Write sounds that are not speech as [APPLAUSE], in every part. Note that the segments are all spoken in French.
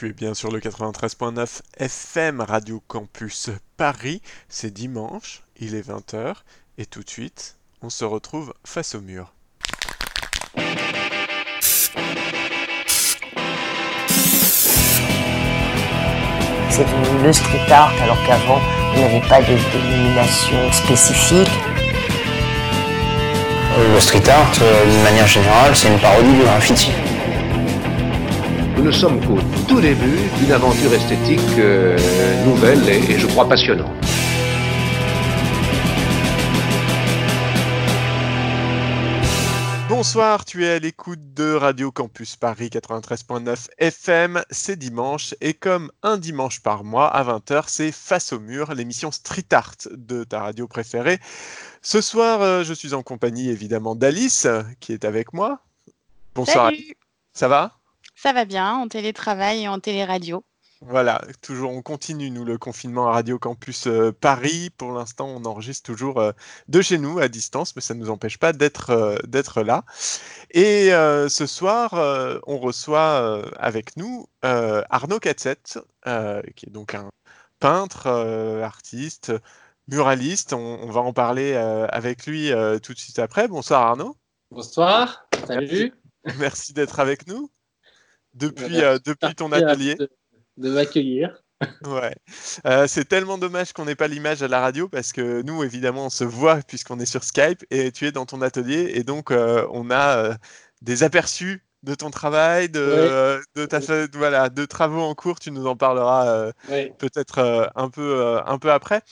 Tu es bien sur le 93.9 FM Radio Campus Paris. C'est dimanche, il est 20h et tout de suite, on se retrouve face au mur. C'est devenu le street art alors qu'avant il n'y avait pas de dénomination spécifique. Le street art, euh, d'une manière générale, c'est une parodie du graffiti. Nous ne sommes qu'au tout début d'une aventure esthétique euh, nouvelle et, et je crois passionnante. Bonsoir, tu es à l'écoute de Radio Campus Paris 93.9 FM, c'est dimanche et comme un dimanche par mois à 20h, c'est Face au mur, l'émission street art de ta radio préférée. Ce soir, euh, je suis en compagnie évidemment d'Alice qui est avec moi. Bonsoir. Salut. Alice. Ça va? Ça va bien, en télétravail et en téléradio. Voilà, toujours on continue nous le confinement à Radio Campus euh, Paris. Pour l'instant, on enregistre toujours euh, de chez nous à distance, mais ça ne nous empêche pas d'être euh, d'être là. Et euh, ce soir, euh, on reçoit euh, avec nous euh, Arnaud Catzette, euh, qui est donc un peintre, euh, artiste, muraliste. On, on va en parler euh, avec lui euh, tout de suite après. Bonsoir Arnaud. Bonsoir, salut. Merci d'être avec nous depuis, euh, depuis ton atelier. De, de m'accueillir. Ouais, Euh, c'est tellement dommage qu'on n'ait pas l'image à la radio parce que nous, évidemment, on se voit puisqu'on est sur Skype et tu es dans ton atelier et donc euh, on a des aperçus de ton travail, de, Ouais. euh, de ta voilà, de travaux en cours. Tu nous en parleras euh, peut-être euh, un peu euh, un peu après.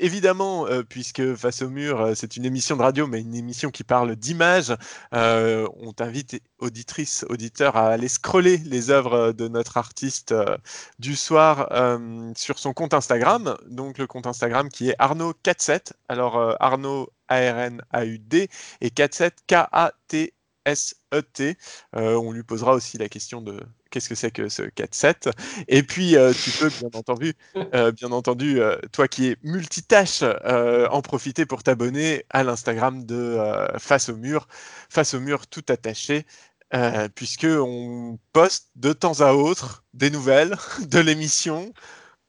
Évidemment, puisque face au mur, c'est une émission de radio, mais une émission qui parle d'image. euh, on t'invite, auditrice, auditeur, à aller scroller les œuvres de notre artiste du soir sur son compte Instagram. Donc le compte Instagram qui est Arnaud 47. Alors Arnaud A R N A U D et 47 K A T S-E-T. Euh, on lui posera aussi la question de qu'est-ce que c'est que ce 4-7. Et puis, euh, tu peux, bien entendu, euh, toi qui es multitâche, en profiter pour t'abonner à l'Instagram de Face au mur, Face au mur tout attaché. Puisque on poste de temps à autre des nouvelles [LAUGHS] de l'émission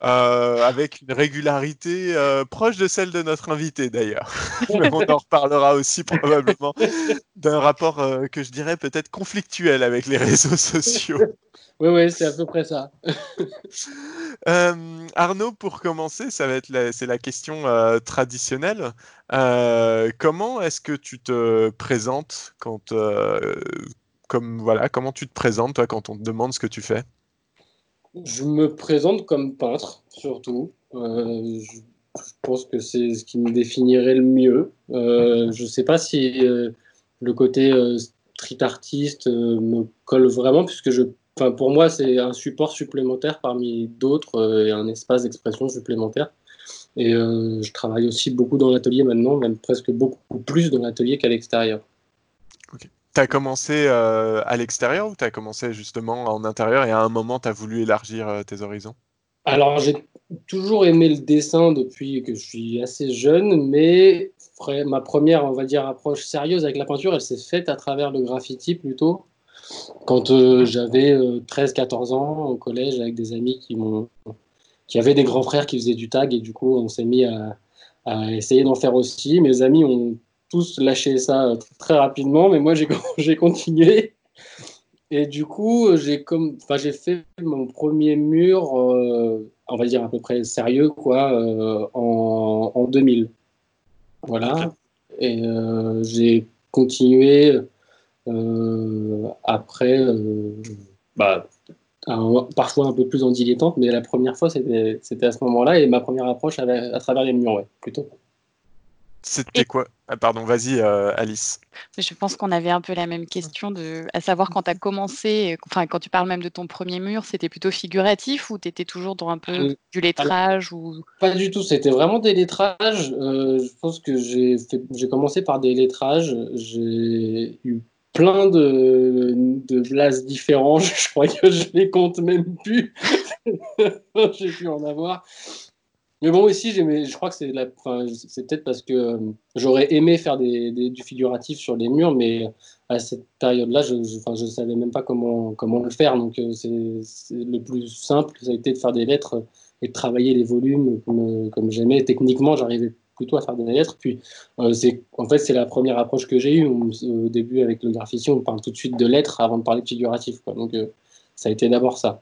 euh, avec une régularité euh, proche de celle de notre invité d'ailleurs. [LAUGHS] On en reparlera aussi probablement d'un rapport euh, que je dirais peut-être conflictuel avec les réseaux sociaux. [LAUGHS] Oui, oui, c'est à peu près ça. [LAUGHS] Arnaud, pour commencer, ça va être la, c'est la question traditionnelle. Comment est-ce que tu te présentes quand, comme voilà, comment tu te présentes toi quand on te demande ce que tu fais? Je me présente comme peintre, surtout. Euh, je, pense que c'est ce qui me définirait le mieux. Euh, je ne sais pas si euh, le côté street artiste me colle vraiment, puisque je, pour moi, c'est un support supplémentaire parmi d'autres et un espace d'expression supplémentaire. Et je travaille aussi beaucoup dans l'atelier maintenant, même presque beaucoup plus dans l'atelier qu'à l'extérieur. Tu commencé euh, à l'extérieur ou tu as commencé justement en intérieur et à un moment tu as voulu élargir euh, tes horizons? Alors, j'ai toujours aimé le dessin depuis que je suis assez jeune, mais ma première, on va dire, approche sérieuse avec la peinture, elle s'est faite à travers le graffiti plutôt. Quand euh, j'avais 13-14 ans au collège avec des amis qui m'ont qui avaient des grands frères qui faisaient du tag et du coup on s'est mis à essayer d'en faire aussi. Mes amis ont tous lâché ça très rapidement, mais moi j'ai [LAUGHS] continué. Et du coup, j'ai comme, enfin, j'ai fait mon premier mur, euh, on va dire à peu près sérieux, quoi, euh, en, en 2000. Voilà. Et euh, j'ai continué euh, après, euh, bah, un- parfois un peu plus en dilettante, mais la première fois, c'était à ce moment-là, et ma première approche à travers les murs, ouais, plutôt. C'était quoi? Ah, Pardon, vas-y euh, Alice. Je pense qu'on avait un peu la même question, de, à savoir quand tu as commencé, enfin quand tu parles même de ton premier mur, c'était plutôt figuratif ou tu étais toujours dans un peu Euh, du lettrage ou... Pas du tout, c'était vraiment des lettrages. Euh, je pense que j'ai fait- j'ai commencé par des lettrages. J'ai eu plein de, de blases différents. [LAUGHS] Je crois que je les compte même plus. [LAUGHS] j'ai pu en avoir. Mais bon, ici, je crois que c'est peut-être parce que euh, j'aurais aimé faire du figuratif sur les murs, mais à cette période-là, je ne savais même pas comment, comment le faire. Donc, euh, c'est le plus simple, ça a été de faire des lettres et de travailler les volumes comme, comme j'aimais. Techniquement, j'arrivais plutôt à faire des lettres. Puis, euh, en fait, c'est la première approche que j'ai eue. Au début, avec le graphisme, on parle tout de suite de lettres avant de parler de figuratif. Quoi. Donc, ça a été d'abord ça.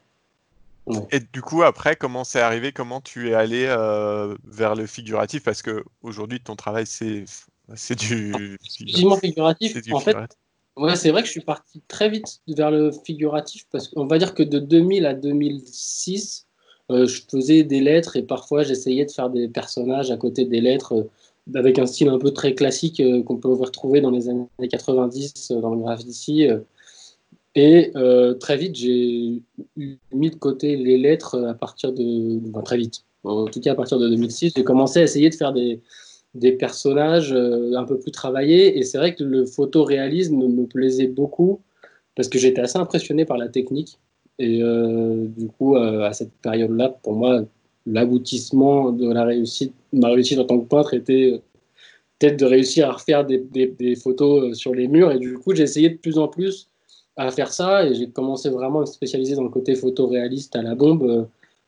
Et du coup, après, comment c'est arrivé? Comment tu es allé euh, vers le figuratif? Parce que aujourd'hui, ton travail, c'est c'est du figuratif. en fait, ouais, c'est vrai que je suis parti très vite vers le figuratif parce qu'on va dire que de 2000 à 2006, euh, je faisais des lettres et parfois j'essayais de faire des personnages à côté des lettres euh, avec un style un peu très classique qu'on peut retrouver dans les années 90 dans le graphisme et euh, très vite, j'ai mis de côté les lettres à partir de. très vite. En tout cas, à partir de 2006, j'ai commencé à essayer de faire des, des personnages euh, un peu plus travaillés. Et c'est vrai que le photoréalisme me plaisait beaucoup parce que j'étais assez impressionné par la technique. Et euh, du coup, à cette période-là, pour moi, l'aboutissement de la réussite, ma réussite en tant que peintre était peut-être de réussir à refaire des, des, des, photos sur les murs. Et du coup, j'ai essayé de plus en plus à faire ça et j'ai commencé vraiment à me spécialiser dans le côté photoréaliste à la bombe euh,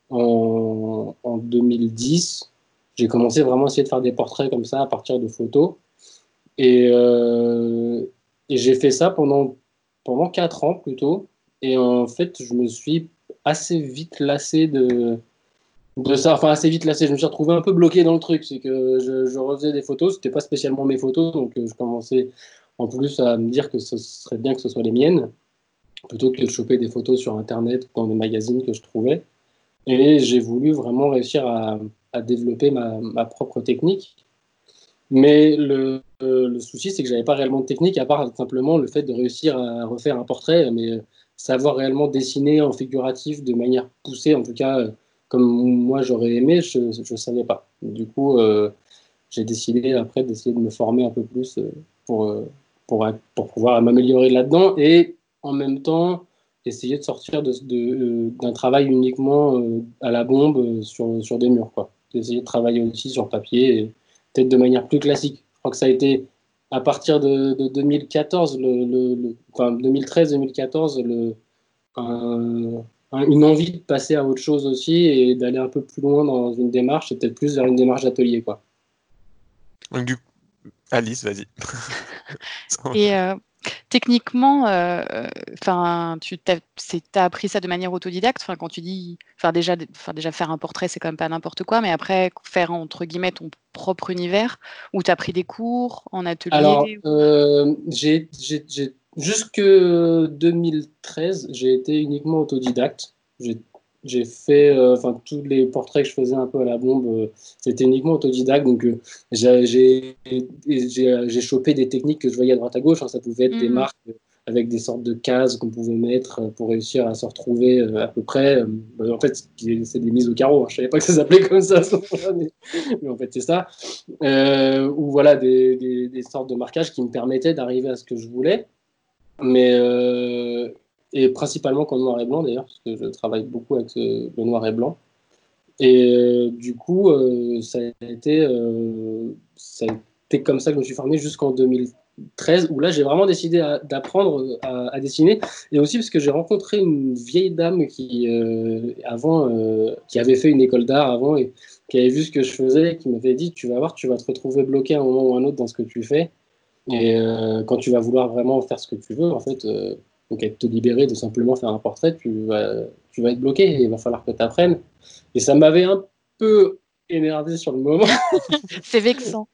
en, en 2010. J'ai commencé vraiment à essayer de faire des portraits comme ça à partir de photos. Et, euh, j'ai fait ça pendant, pendant 4 ans plutôt. Et en fait, je me suis assez vite lassé de, de ça. Enfin, assez vite lassé. Je me suis retrouvé un peu bloqué dans le truc. C'est que je, je refaisais des photos. C'était pas spécialement mes photos. Donc, euh, je commençais en plus à me dire que ce serait bien que ce soit les miennes, plutôt que de choper des photos sur Internet dans des magazines que je trouvais. Et j'ai voulu vraiment réussir à, développer ma, propre technique. Mais le, le souci, c'est que j'avais pas réellement de technique, à part simplement le fait de réussir à refaire un portrait, mais savoir réellement dessiner en figuratif de manière poussée, en tout cas, comme moi j'aurais aimé, je ne savais pas. Du coup, euh, j'ai décidé après d'essayer de me former un peu plus euh, pour, euh, pour, pour pouvoir m'améliorer là-dedans et en même temps essayer de sortir d'un de, d'un travail uniquement euh, à la bombe euh, sur, sur des murs. Quoi. Essayer de travailler aussi sur papier, peut-être de manière plus classique. Je crois que ça a été à partir de, 2014, le, enfin 2013-2014, le, une envie de passer à autre chose aussi et d'aller un peu plus loin dans une démarche, et peut-être plus vers une démarche d'atelier. Quoi. Donc, du Alice, vas-y. [LAUGHS] [LAUGHS] Et euh, techniquement, euh, enfin, tu as, appris ça de manière autodidacte. Enfin, quand tu dis, enfin déjà, déjà faire un portrait, c'est quand même pas n'importe quoi, mais après faire entre guillemets ton propre univers, où tu as pris des cours en atelier. Alors, euh, j'ai jusque 2013, j'ai été uniquement autodidacte. J'ai j'ai fait, euh, enfin, tous les portraits que je faisais un peu à la bombe, euh, c'était uniquement autodidacte. Donc, euh, j'ai chopé des techniques que je voyais à droite à gauche. Hein. ça pouvait être des mhm. marques avec des sortes de cases qu'on pouvait mettre pour réussir à se retrouver à peu près. Bah, en fait, c'est des mises au carreau. Hein. Je savais pas que ça s'appelait comme ça, [LAUGHS] mais, en fait, c'est ça. ou voilà, des, des, des, sortes de marquages qui me permettaient d'arriver à ce que je voulais. Mais et principalement qu'en noir et blanc d'ailleurs, parce que je travaille beaucoup avec le noir et blanc. Et euh, du coup, euh, ça, a été, euh, ça a été comme ça que je me suis formé jusqu'en 2013, où là j'ai vraiment décidé d'apprendre à, dessiner. Et aussi parce que j'ai rencontré une vieille dame qui, avant, qui avait fait une école d'art avant et qui avait vu ce que je faisais, qui m'avait dit Tu vas voir, tu vas te retrouver bloqué à un moment ou un autre dans ce que tu fais. Et quand tu vas vouloir vraiment faire ce que tu veux, en fait donc, être te libérer de simplement faire un portrait, tu vas, tu vas être bloqué et il va falloir que tu apprennes. Et ça m'avait un peu énervé sur le moment. [LAUGHS] c'est vexant.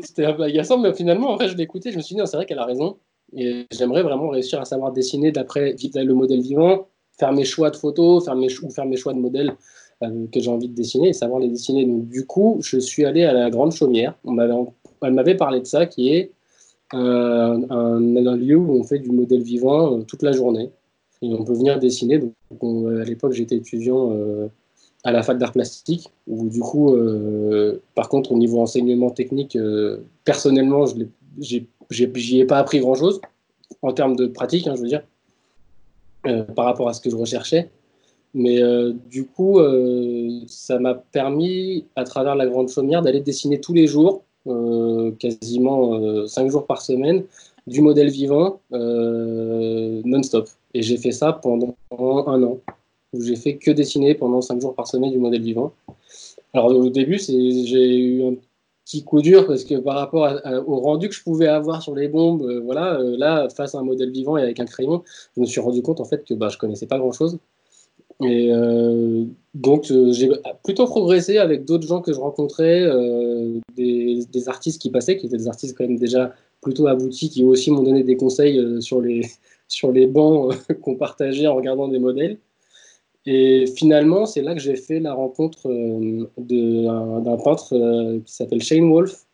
C'était un peu agaçant, mais finalement, en fait, je écouté, je me suis dit, c'est vrai qu'elle a raison. Et j'aimerais vraiment réussir à savoir dessiner d'après le modèle vivant, faire mes choix de photos, faire mes, ou faire mes choix de modèles euh, que j'ai envie de dessiner et savoir les dessiner. Donc, du coup, je suis allé à la Grande Chaumière. On elle m'avait parlé de ça, qui est un, lieu où on fait du modèle vivant euh, toute la journée. Et on peut venir dessiner. Donc, à l'époque, j'étais étudiant euh, à la fac d'art plastique, où du coup, euh, par contre, au niveau enseignement technique, personnellement, je n'y ai, pas appris grand-chose en termes de pratique, hein, je veux dire, par rapport à ce que je recherchais. Mais euh, du coup, euh, ça m'a permis, à travers la Grande Chaumière, d'aller dessiner tous les jours, euh, quasiment 5 jours par semaine, du modèle vivant non-stop. Et j'ai fait ça pendant un an, où j'ai fait que dessiner pendant 5 jours par semaine du modèle vivant. Alors au début, j'ai eu un petit coup dur parce que par rapport au rendu que je pouvais avoir sur les bombes, voilà, là, face à un modèle vivant et avec un crayon, je me suis rendu compte en fait que bah, je connaissais pas grand-chose. Et euh, donc, euh, j'ai plutôt progressé avec d'autres gens que je rencontrais, euh, des, artistes qui passaient, qui étaient des artistes quand même déjà plutôt aboutis, qui aussi m'ont donné des conseils sur, les, [LAUGHS] sur les bancs [LAUGHS] qu'on partageait en regardant des modèles. Et finalement, c'est là que j'ai fait la rencontre d'un peintre qui s'appelle Shane Wolf,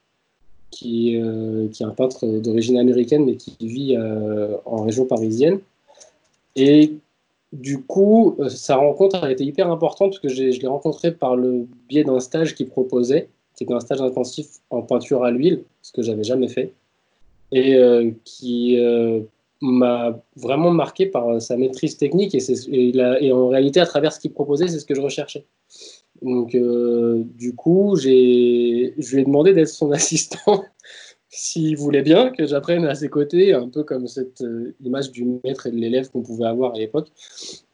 qui, qui, est un peintre d'origine américaine, mais qui vit en région parisienne. Et du coup, euh, sa rencontre a été hyper importante parce que je l'ai rencontré par le biais d'un stage qu'il proposait, qui était un stage intensif en peinture à l'huile, ce que j'avais jamais fait, et euh, qui euh, m'a vraiment marqué par sa maîtrise technique et, et, en réalité, à travers ce qu'il proposait, c'est ce que je recherchais. Donc, du coup, je lui ai demandé d'être son [LAUGHS] assistant s'il voulait bien que j'apprenne à ses côtés, un peu comme cette euh, image du maître et de l'élève qu'on pouvait avoir à l'époque.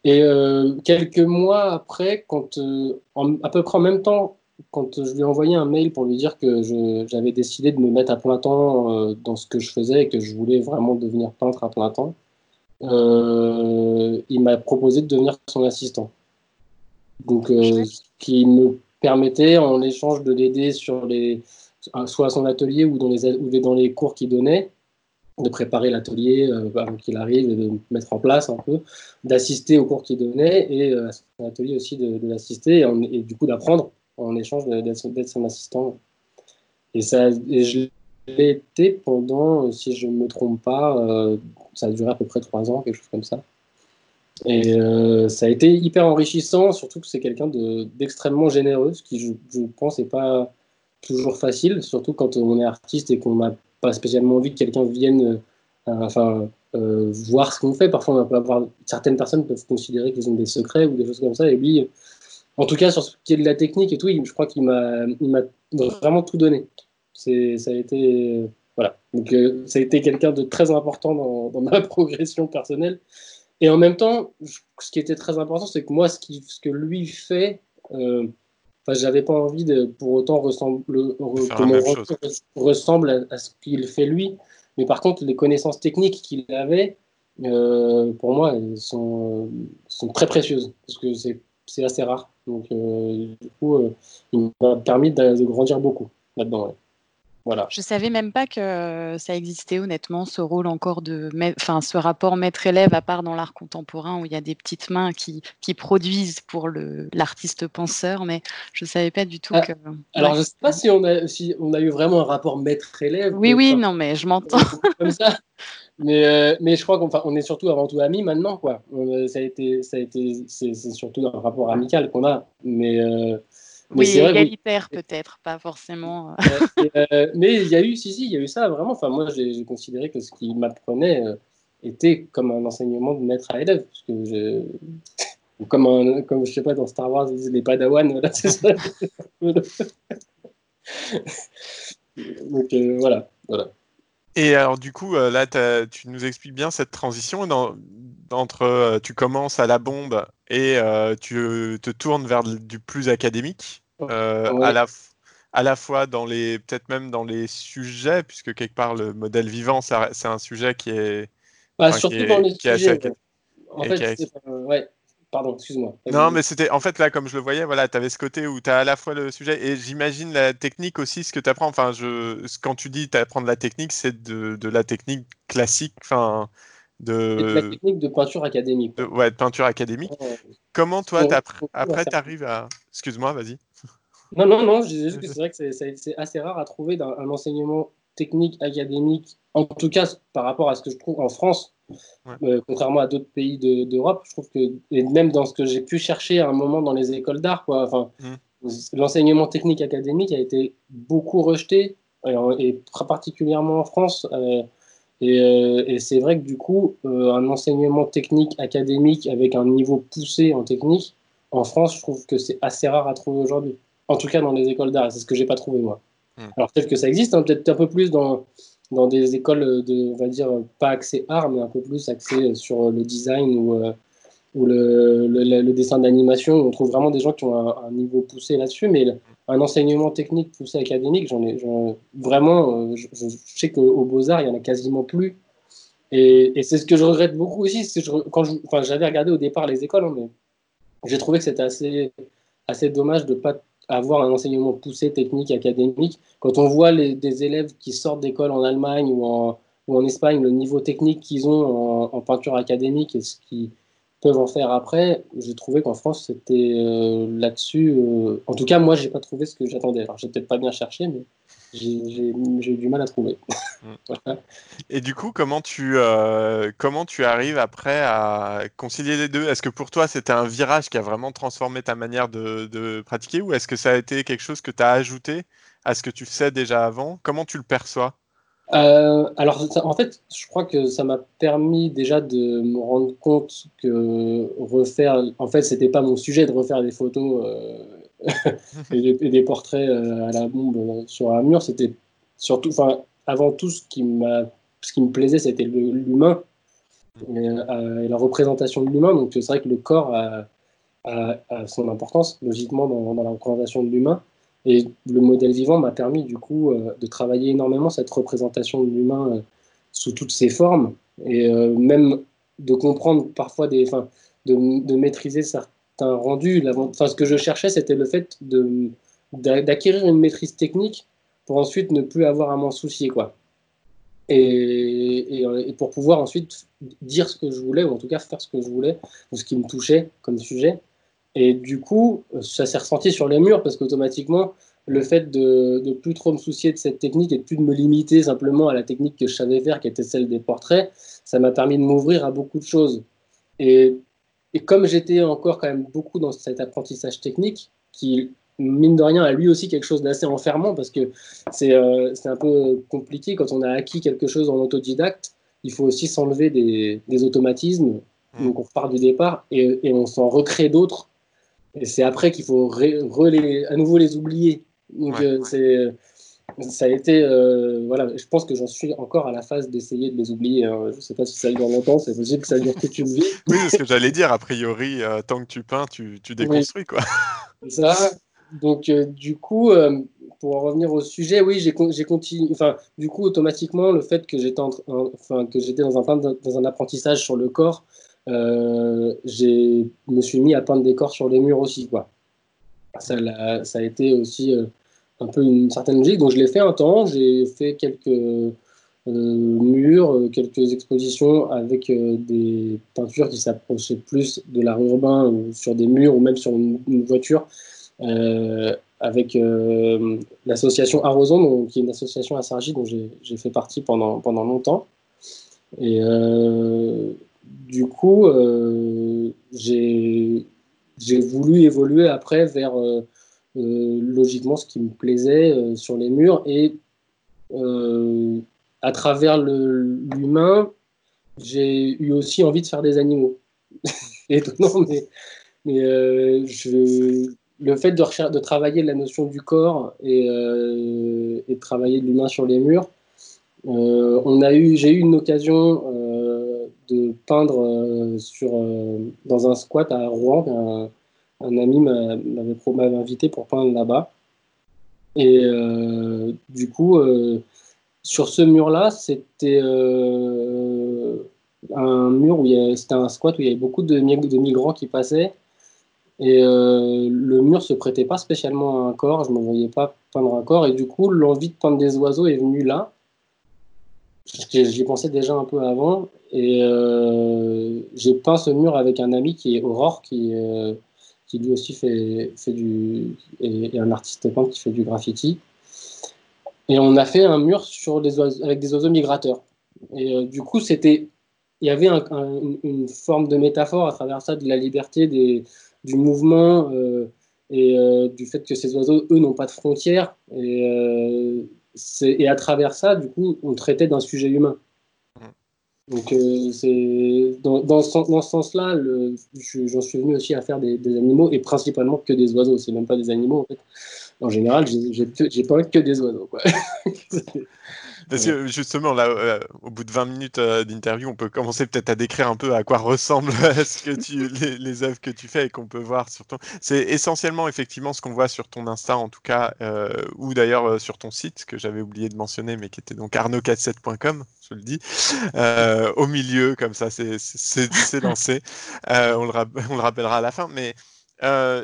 Et euh, quelques mois après, quand, euh, à peu près en même temps, quand je lui ai envoyé un mail pour lui dire que j'avais décidé de me mettre à plein temps dans ce que je faisais et que je voulais vraiment devenir peintre à plein temps, il m'a proposé de devenir son assistant. Donc, ce qui me permettait, en échange de l'aider sur les soit à son atelier ou dans les, cours qu'il donnait, de préparer l'atelier euh, avant qu'il arrive de mettre en place un peu, d'assister aux cours qu'il donnait et euh, à son atelier aussi de, l'assister et, du coup d'apprendre en échange d'être son assistant. Et, ça, je l'ai été pendant, si je ne me trompe pas, euh, ça a duré à peu près trois ans, quelque chose comme ça. Et ça a été hyper enrichissant, surtout que c'est quelqu'un d'extrêmement généreux, ce qui, je pense, n'est pas toujours facile, surtout quand on est artiste et qu'on n'a pas spécialement envie que quelqu'un vienne euh, enfin, euh, voir ce qu'on fait. Parfois, on peut avoir, certaines personnes peuvent considérer qu'ils ont des secrets ou des choses comme ça. Et lui, en tout cas, sur ce qui est de la technique et tout, je crois qu'il m'a vraiment tout donné. Ça a été. Voilà. Donc, euh, ça a été quelqu'un de très important dans, ma [LAUGHS] progression personnelle. Et en même temps, ce qui était très important, c'est que moi, ce que lui fait, Enfin, j'avais pas envie de pour autant ressemble, que mon ressemble à, ce qu'il fait lui. Mais par contre, les connaissances techniques qu'il avait, euh, pour moi, elles sont, sont très précieuses parce que c'est assez rare. Donc, euh, du coup, euh, il m'a permis de, de, grandir beaucoup là-dedans. Ouais. Voilà. Je savais même pas que ça existait honnêtement, ce rôle encore de, enfin, ce rapport maître-élève à part dans l'art contemporain où il y a des petites mains qui, qui produisent pour l'artiste penseur, mais je savais pas du tout ah, que. Alors je sais pas si on a, si on a eu vraiment un rapport maître-élève. Oui, oui, non, mais je m'entends. Comme ça. Mais, euh, mais je crois qu'on on est surtout avant tout amis maintenant, quoi. ça a été, ça a été, c'est surtout un rapport amical qu'on a, mais. Euh, oui, égalitaire peut-être, pas forcément. Euh. Euh, mais il y a eu, si, si, il y a eu ça vraiment. Enfin, moi, j'ai considéré que ce qu'il m'apprenait euh, était comme un enseignement de maître à élève. Parce que je... [LAUGHS] comme, un, comme, je sais pas, dans Star Wars, ils disent les Padawan, voilà, c'est ça. [LAUGHS] Donc, voilà, voilà. Et alors, du coup, là, tu nous expliques bien cette transition dans, entre tu commences à la bombe et tu te tournes vers du plus académique. Euh, à, la, à la fois dans les, peut-être même dans les sujets, puisque quelque part le modèle vivant, c'est un sujet qui est. Bah, surtout dans les sujets. En fait, ouais. Pardon, excuse-moi. Non, mais c'était en fait là, comme je le voyais, voilà, tu avais ce côté où tu as à la fois le sujet et j'imagine la technique aussi, ce que tu apprends. Enfin, je, quand tu dis apprendre la technique, c'est de, de, la technique classique, enfin, de... la technique de peinture académique. ouais, de peinture académique. Comment toi, après, tu arrives à. Excuse-moi, vas-y. Non, non, non, je disais juste que c'est vrai que c'est assez rare à trouver dans un enseignement technique académique, en tout cas par rapport à ce que je trouve en France, euh, contrairement à d'autres pays d'Europe. je trouve que, et même dans ce que j'ai pu chercher à un moment dans les écoles d'art, quoi, enfin, mmh. l'enseignement technique académique a été beaucoup rejeté, et, très particulièrement en France. Euh, Et, c'est vrai que du coup, un enseignement technique académique avec un niveau poussé en technique, en France, je trouve que c'est assez rare à trouver aujourd'hui. En tout cas, dans les écoles d'art, c'est ce que j'ai pas trouvé moi. Hmm. Alors peut-être que ça existe, hein, peut-être un peu plus dans, dans des écoles de, on va dire, pas axées art, mais un peu plus axées sur le design ou, ou le, le, dessin d'animation. On trouve vraiment des gens qui ont un, niveau poussé là-dessus, mais un enseignement technique poussé académique, j'en ai vraiment, euh, je, sais qu'au Beaux-Arts, il y en a quasiment plus. Et, c'est ce que je regrette beaucoup aussi. Je, quand j'avais regardé au départ les écoles, hein, mais j'ai trouvé que c'était assez, assez dommage de ne pas avoir un enseignement poussé technique académique. Quand on voit les, des élèves qui sortent d'école en Allemagne ou en, ou en Espagne, le niveau technique qu'ils ont en, en, peinture académique et ce qui, peuvent en faire après. J'ai trouvé qu'en France, c'était euh, là-dessus. Euh, en tout cas, moi, j'ai pas trouvé ce que j'attendais. Alors, j'ai peut-être pas bien cherché, mais j'ai eu du mal à trouver. Mm. [LAUGHS] Et du coup, comment tu, euh, comment tu arrives après à concilier les deux? Est-ce que pour toi, c'était un virage qui a vraiment transformé ta manière de, de pratiquer? Ou est-ce que ça a été quelque chose que tu as ajouté à ce que tu sais déjà avant? Comment tu le perçois? Euh, alors, en fait, je crois que ça m'a permis déjà de me rendre compte que refaire, en fait, c'était pas mon sujet de refaire des photos euh, [LAUGHS] et, des, portraits euh, à la bombe sur un mur. C'était surtout, enfin, avant tout, ce qui m'a, ce qui me plaisait, c'était l'humain et, la représentation de l'humain. Donc, c'est vrai que le corps a, son importance, logiquement, dans la représentation de l'humain. Et le modèle vivant m'a permis du coup euh, de travailler énormément cette représentation de l'humain euh, sous toutes ses formes et euh, même de comprendre parfois des, enfin, de, de, maîtriser certains rendus. Enfin, ce que je cherchais, c'était le fait d'acquérir une maîtrise technique pour ensuite ne plus avoir à m'en soucier, quoi. Et, pour pouvoir ensuite dire ce que je voulais, ou en tout cas faire ce que je voulais, ou ce qui me touchait comme sujet. Et du coup, ça s'est ressenti sur les murs parce qu'automatiquement, le fait de ne plus trop me soucier de cette technique et de plus de me limiter simplement à la technique que je savais faire, qui était celle des portraits, ça m'a permis de m'ouvrir à beaucoup de choses. Et, et comme j'étais encore quand même beaucoup dans cet apprentissage technique, qui, mine de rien, a lui aussi quelque chose d'assez enfermant parce que c'est euh, un peu compliqué quand on a acquis quelque chose en autodidacte. Il faut aussi s'enlever des, des, automatismes. Mmh. Donc on repart du départ et, et on s'en recrée d'autres et c'est après qu'il faut à nouveau les oublier. Donc, euh, c'est ça a été euh, voilà. Je pense que j'en suis encore à la phase d'essayer de les oublier. Hein. je ne sais pas si ça dure longtemps. C'est possible que ça dure toute une vie. Oui c'est ce que j'allais dire. A priori euh, tant que tu peins tu, tu déconstruis quoi. Ça. Donc du coup pour en revenir au sujet oui j'ai continué enfin du coup automatiquement le fait que j'étais que j'étais dans un dans un apprentissage sur le corps euh, je me suis mis à peindre des corps sur les murs aussi. Quoi. Ça, ça a été aussi euh, un peu une certaine logique. Donc je l'ai fait un temps, j'ai fait quelques euh, murs, quelques expositions avec des peintures qui s'approchaient plus de l'art urbain sur des murs ou même sur une, voiture. avec l'association Arroson, qui est une association à Sargy dont j'ai fait partie pendant, pendant longtemps. Et du coup, euh, j'ai voulu évoluer après vers euh, euh, logiquement ce qui me plaisait sur les murs et à travers l'humain, j'ai eu aussi envie de faire des animaux. [LAUGHS] Étonnant, mais, le fait de, de, travailler la notion du corps et, de travailler de l'humain sur les murs, j'ai eu une occasion de peindre euh, sur, euh, dans un squat à Rouen. Un, ami m'avait invité pour peindre là-bas. Et euh, du coup, sur ce mur-là, c'était un mur où c'était un squat où il y avait beaucoup de, de migrants qui passaient. Et le mur se prêtait pas spécialement à un corps, je ne me voyais pas peindre un corps. Et du coup, l'envie de peindre des oiseaux est venue là. J'y pensais déjà un peu avant. Et euh, j'ai peint ce mur avec un ami qui est Aurore, qui, euh, qui lui aussi fait, fait du. Et, un artiste peintre qui fait du graffiti. Et on a fait un mur sur des avec des oiseaux migrateurs. Et euh, du coup, c'était. Il y avait une forme de métaphore à travers ça de la liberté des, du mouvement et du fait que ces oiseaux, eux, n'ont pas de frontières. Et, et à travers ça, du coup, on traitait d'un sujet humain. Donc, euh, c'est dans, dans, ce, dans ce sens-là, j'en suis venu aussi à faire des, des, animaux et principalement que des oiseaux. C'est même pas des animaux en fait. En général, j'ai pas que des oiseaux. Quoi. [LAUGHS] Parce que justement, là, euh, au bout de 20 minutes euh, d'interview, on peut commencer peut-être à décrire un peu à quoi ressemblent [LAUGHS] ce que les, œuvres que tu fais et qu'on peut voir sur ton. C'est essentiellement effectivement ce qu'on voit sur ton Insta, en tout cas, euh, ou d'ailleurs euh, sur ton site que j'avais oublié de mentionner, mais qui était donc arnaud47.com, je le dis, euh, au milieu, comme ça, c'est lancé. on, le on le rappellera à la fin, mais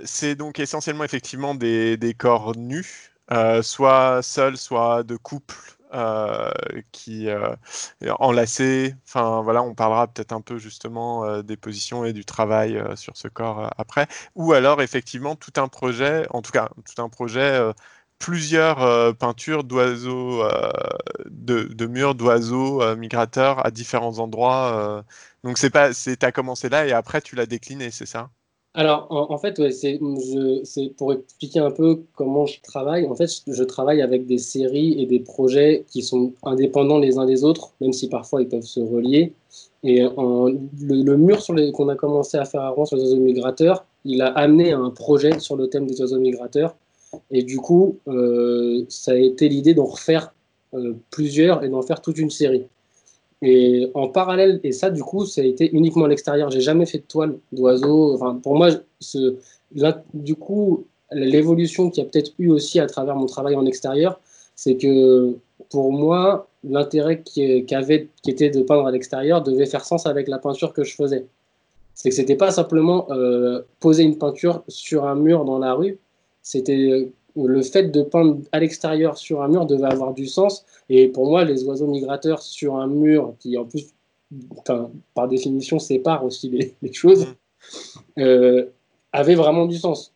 c'est donc essentiellement effectivement des corps nus, soit seuls, soit de couple. Euh, qui euh, enlacé. Enfin voilà, on parlera peut-être un peu justement euh, des positions et du travail euh, sur ce corps après. Ou alors effectivement tout un projet, en tout cas tout un projet, plusieurs peintures d'oiseaux, de, murs d'oiseaux migrateurs à différents endroits. donc c'est pas, c'est as commencé là et après tu l'as décliné, c'est ça? Alors, en, fait, c'est pour expliquer un peu comment je travaille. En fait, je travaille avec des séries et des projets qui sont indépendants les uns des autres, même si parfois ils peuvent se relier. Et en, le, le, mur qu'on a commencé à faire avant sur les oiseaux migrateurs, il a amené un projet sur le thème des oiseaux migrateurs. Et du coup, euh, ça a été l'idée d'en refaire euh, plusieurs et d'en faire toute une série. Et en parallèle, et ça, du coup, ça a été uniquement à l'extérieur. J'ai jamais fait de toile d'oiseau. Enfin, pour moi, ce, du coup, l'évolution qu'il y a peut-être eu aussi à travers mon travail en extérieur, c'est que pour moi, l'intérêt qui, qui était de peindre à l'extérieur devait faire sens avec la peinture que je faisais. C'est que c'était pas simplement euh, poser une peinture sur un mur dans la rue, c'était le fait de peindre à l'extérieur sur un mur devait avoir du sens. Et pour moi, les oiseaux migrateurs sur un mur, qui en plus, par définition, séparent aussi les, [LAUGHS] les choses, mmh. euh, avaient vraiment du sens.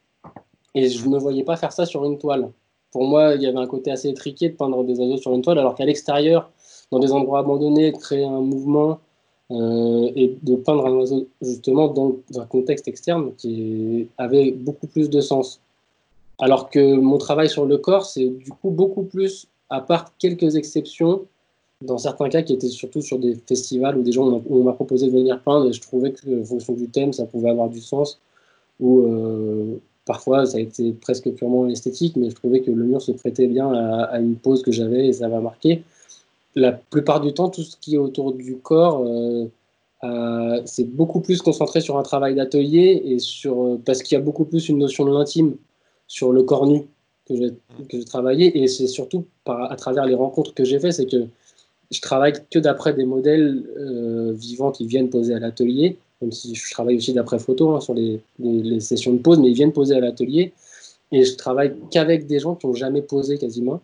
Et je ne voyais pas faire ça sur une toile. Pour moi, il y avait un côté assez étriqué de peindre des oiseaux sur une toile, alors qu'à l'extérieur, dans des endroits abandonnés, créer un mouvement euh, et de peindre un oiseau justement dans un contexte externe qui avait beaucoup plus de sens. Alors que mon travail sur le corps, c'est du coup beaucoup plus, à part quelques exceptions, dans certains cas qui étaient surtout sur des festivals où des gens on m'a proposé de venir peindre et je trouvais que en fonction du thème, ça pouvait avoir du sens. Ou euh, parfois ça a été presque purement esthétique, mais je trouvais que le mur se prêtait bien à, une pose que j'avais et ça m'a marqué. La plupart du temps, tout ce qui est autour du corps, euh, euh, c'est beaucoup plus concentré sur un travail d'atelier et sur parce qu'il y a beaucoup plus une notion de l'intime sur le corps nu que j'ai travaillé. Et c'est surtout par, à travers les rencontres que j'ai faites, c'est que je travaille que d'après des modèles euh, vivants qui viennent poser à l'atelier, même si je travaille aussi d'après photo hein, sur les, les, les, sessions de pose, mais ils viennent poser à l'atelier. Et je travaille qu'avec des gens qui n'ont jamais posé quasiment,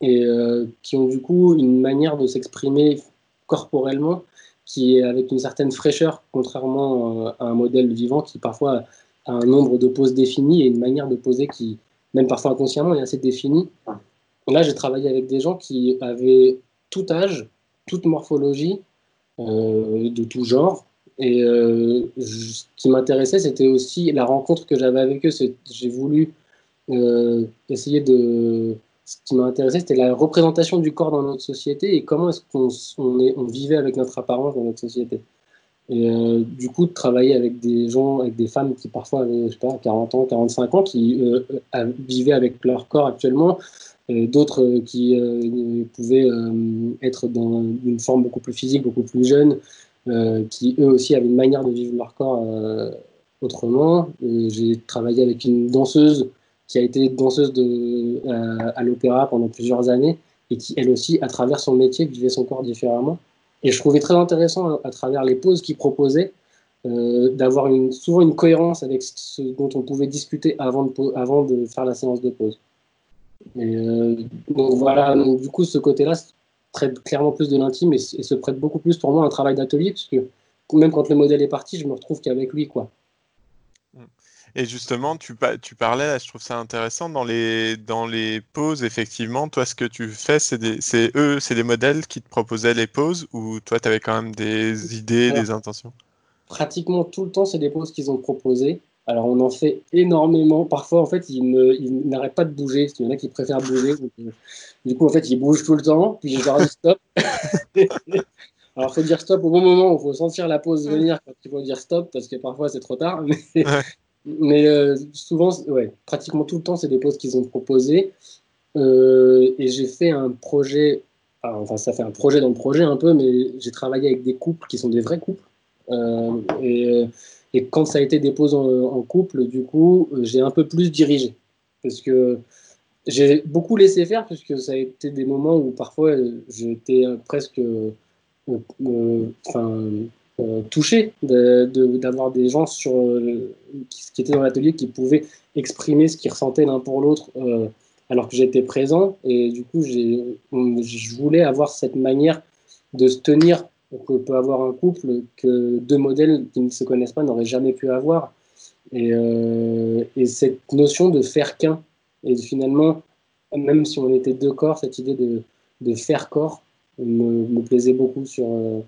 et euh, qui ont du coup une manière de s'exprimer corporellement qui est avec une certaine fraîcheur, contrairement euh, à un modèle vivant qui parfois un nombre de poses définies et une manière de poser qui, même parfois inconsciemment, est assez définie. Là, j'ai travaillé avec des gens qui avaient tout âge, toute morphologie, euh, de tout genre. Et euh, ce qui m'intéressait, c'était aussi la rencontre que j'avais avec eux. J'ai voulu euh, essayer de. Ce qui m'a intéressé, c'était la représentation du corps dans notre société et comment est-ce qu'on on on vivait avec notre apparence dans notre société. Et euh, du coup, de travailler avec des gens, avec des femmes qui parfois avaient, je sais pas, 40 ans, 45 ans, qui euh, vivaient avec leur corps actuellement, euh, d'autres euh, qui euh, pouvaient euh, être dans une forme beaucoup plus physique, beaucoup plus jeune, qui eux aussi avaient une manière de vivre leur corps autrement. J'ai travaillé avec une danseuse qui a été danseuse à l'opéra pendant plusieurs années et qui, elle aussi, à travers son métier, vivait son corps différemment. Et je trouvais très intéressant à, à travers les poses qu'il proposait euh, d'avoir souvent une cohérence avec ce dont on pouvait discuter avant de, faire la séance de pause. Et euh, donc voilà, du coup, ce côté-là traite clairement plus de l'intime et, et, se prête beaucoup plus pour moi à un travail d'atelier, puisque même quand le modèle est parti, je me retrouve qu'avec lui. quoi. Et justement, tu, tu parlais, je trouve ça intéressant, dans les, dans les poses, effectivement, toi, ce que tu fais, c'est eux, c'est des modèles qui te proposaient les poses ou toi, tu avais quand même des idées, Alors, des intentions? Pratiquement tout le temps, c'est des poses qu'ils ont proposées. Alors, on en fait énormément. Parfois, en fait, ils n'arrêtent pas de bouger. Il y en a qui préfèrent bouger. Donc, du coup, en fait, ils bougent tout le temps. Puis je leur dis stop. [LAUGHS] Alors, il faut dire stop au bon moment, il faut sentir la pause venir quand il faut dire stop, parce que parfois c'est trop tard. Mais, mais euh, souvent, ouais, pratiquement tout le temps, c'est des pauses qu'ils ont proposées. Euh, et j'ai fait un projet, enfin, ça fait un projet dans le projet un peu, mais j'ai travaillé avec des couples qui sont des vrais couples. Euh, et, et, quand ça a été des pauses en, en couple, du coup, j'ai un peu plus dirigé. Parce que j'ai beaucoup laissé faire puisque ça a été des moments où parfois j'étais presque euh, euh, enfin, euh, touché d'avoir des gens sur, qui, étaient dans l'atelier qui pouvaient exprimer ce qu'ils ressentaient l'un pour l'autre alors que j'étais présent. Et du coup, je voulais avoir cette manière de se tenir que peut avoir un couple que deux modèles qui ne se connaissent pas n'auraient jamais pu avoir. Et, et cette notion de faire qu'un et finalement, même si on était deux corps, cette idée de, faire corps me, me, plaisait beaucoup sur, euh,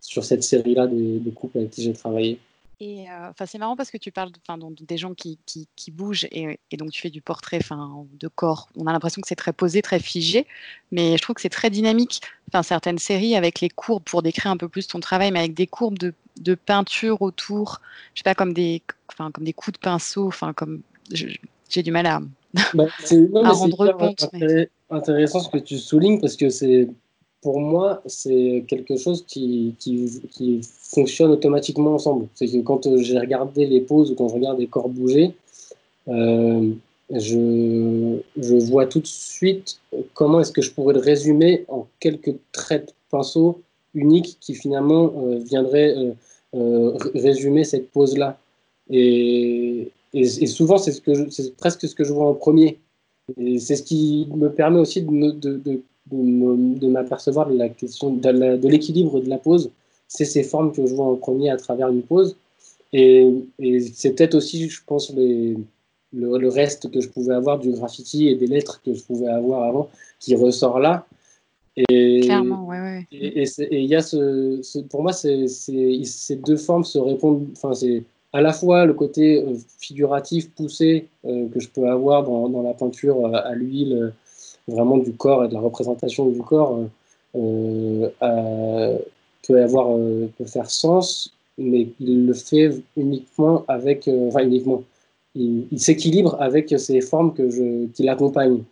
sur cette série-là des, des, couples avec qui j'ai travaillé. Et euh, enfin, c'est marrant parce que tu parles de, des gens qui, qui, qui bougent et, et, donc tu fais du portrait de corps. On a l'impression que c'est très posé, très figé, mais je trouve que c'est très dynamique. Enfin, certaines séries avec les courbes pour décrire un peu plus ton travail, mais avec des courbes de, de peinture autour, je sais pas, comme des, enfin, comme des coups de pinceau, enfin, comme j'ai du mal à, bah, c'est intéressant ce que tu soulignes parce que c'est pour moi c'est quelque chose qui, qui, fonctionne automatiquement ensemble. C'est que quand euh, j'ai regardé les poses ou quand je regarde les corps bouger, euh, je, je, vois tout de suite comment est-ce que je pourrais le résumer en quelques traits de pinceau uniques qui finalement euh, viendraient résumer cette pose-là. Et, et, souvent, c'est ce presque ce que je vois en premier. Et c'est ce qui me permet aussi de, de m'apercevoir de la question de l'équilibre de la pose. C'est ces formes que je vois en premier à travers une pose. Et, et c'est peut-être aussi, je pense, les, le, le, reste que je pouvais avoir du graffiti et des lettres que je pouvais avoir avant qui ressort là. Et, Clairement, ouais, ouais. Et il y a ce, ce pour moi, ces deux formes se répondent. Enfin, c'est à la fois le côté euh, figuratif poussé euh, que je peux avoir dans, dans la peinture euh, à l'huile, vraiment du corps et de la représentation du corps, peut, avoir, peut faire sens, mais il le fait uniquement avec, enfin uniquement, il, il s'équilibre avec ces formes que je, qui l'accompagnent.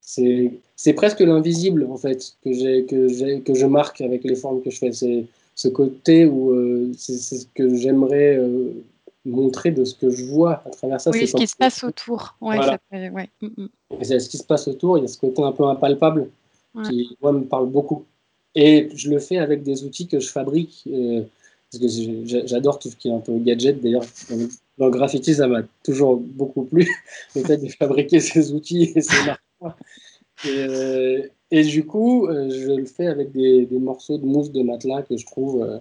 C'est presque l'invisible en fait que, que, que je marque avec les formes que je fais. C'est ce côté où euh, c'est ce que j'aimerais euh, montrer de ce que je vois à travers ça. Oui, ce qui se passe autour. Ouais, voilà. Mm -hmm. C'est ce qui se passe autour, il y a ce côté un peu impalpable ouais. qui moi, me parle beaucoup. Et je le fais avec des outils que je fabrique. Euh, parce que j'adore tout ce qui est un peu gadget. D'ailleurs, dans le graffiti, ça m'a toujours beaucoup plu, [LAUGHS] le fait de fabriquer ces outils et ces marques. Et, euh, et du coup, euh, je le fais avec des, des, morceaux de mousse de matelas que je trouve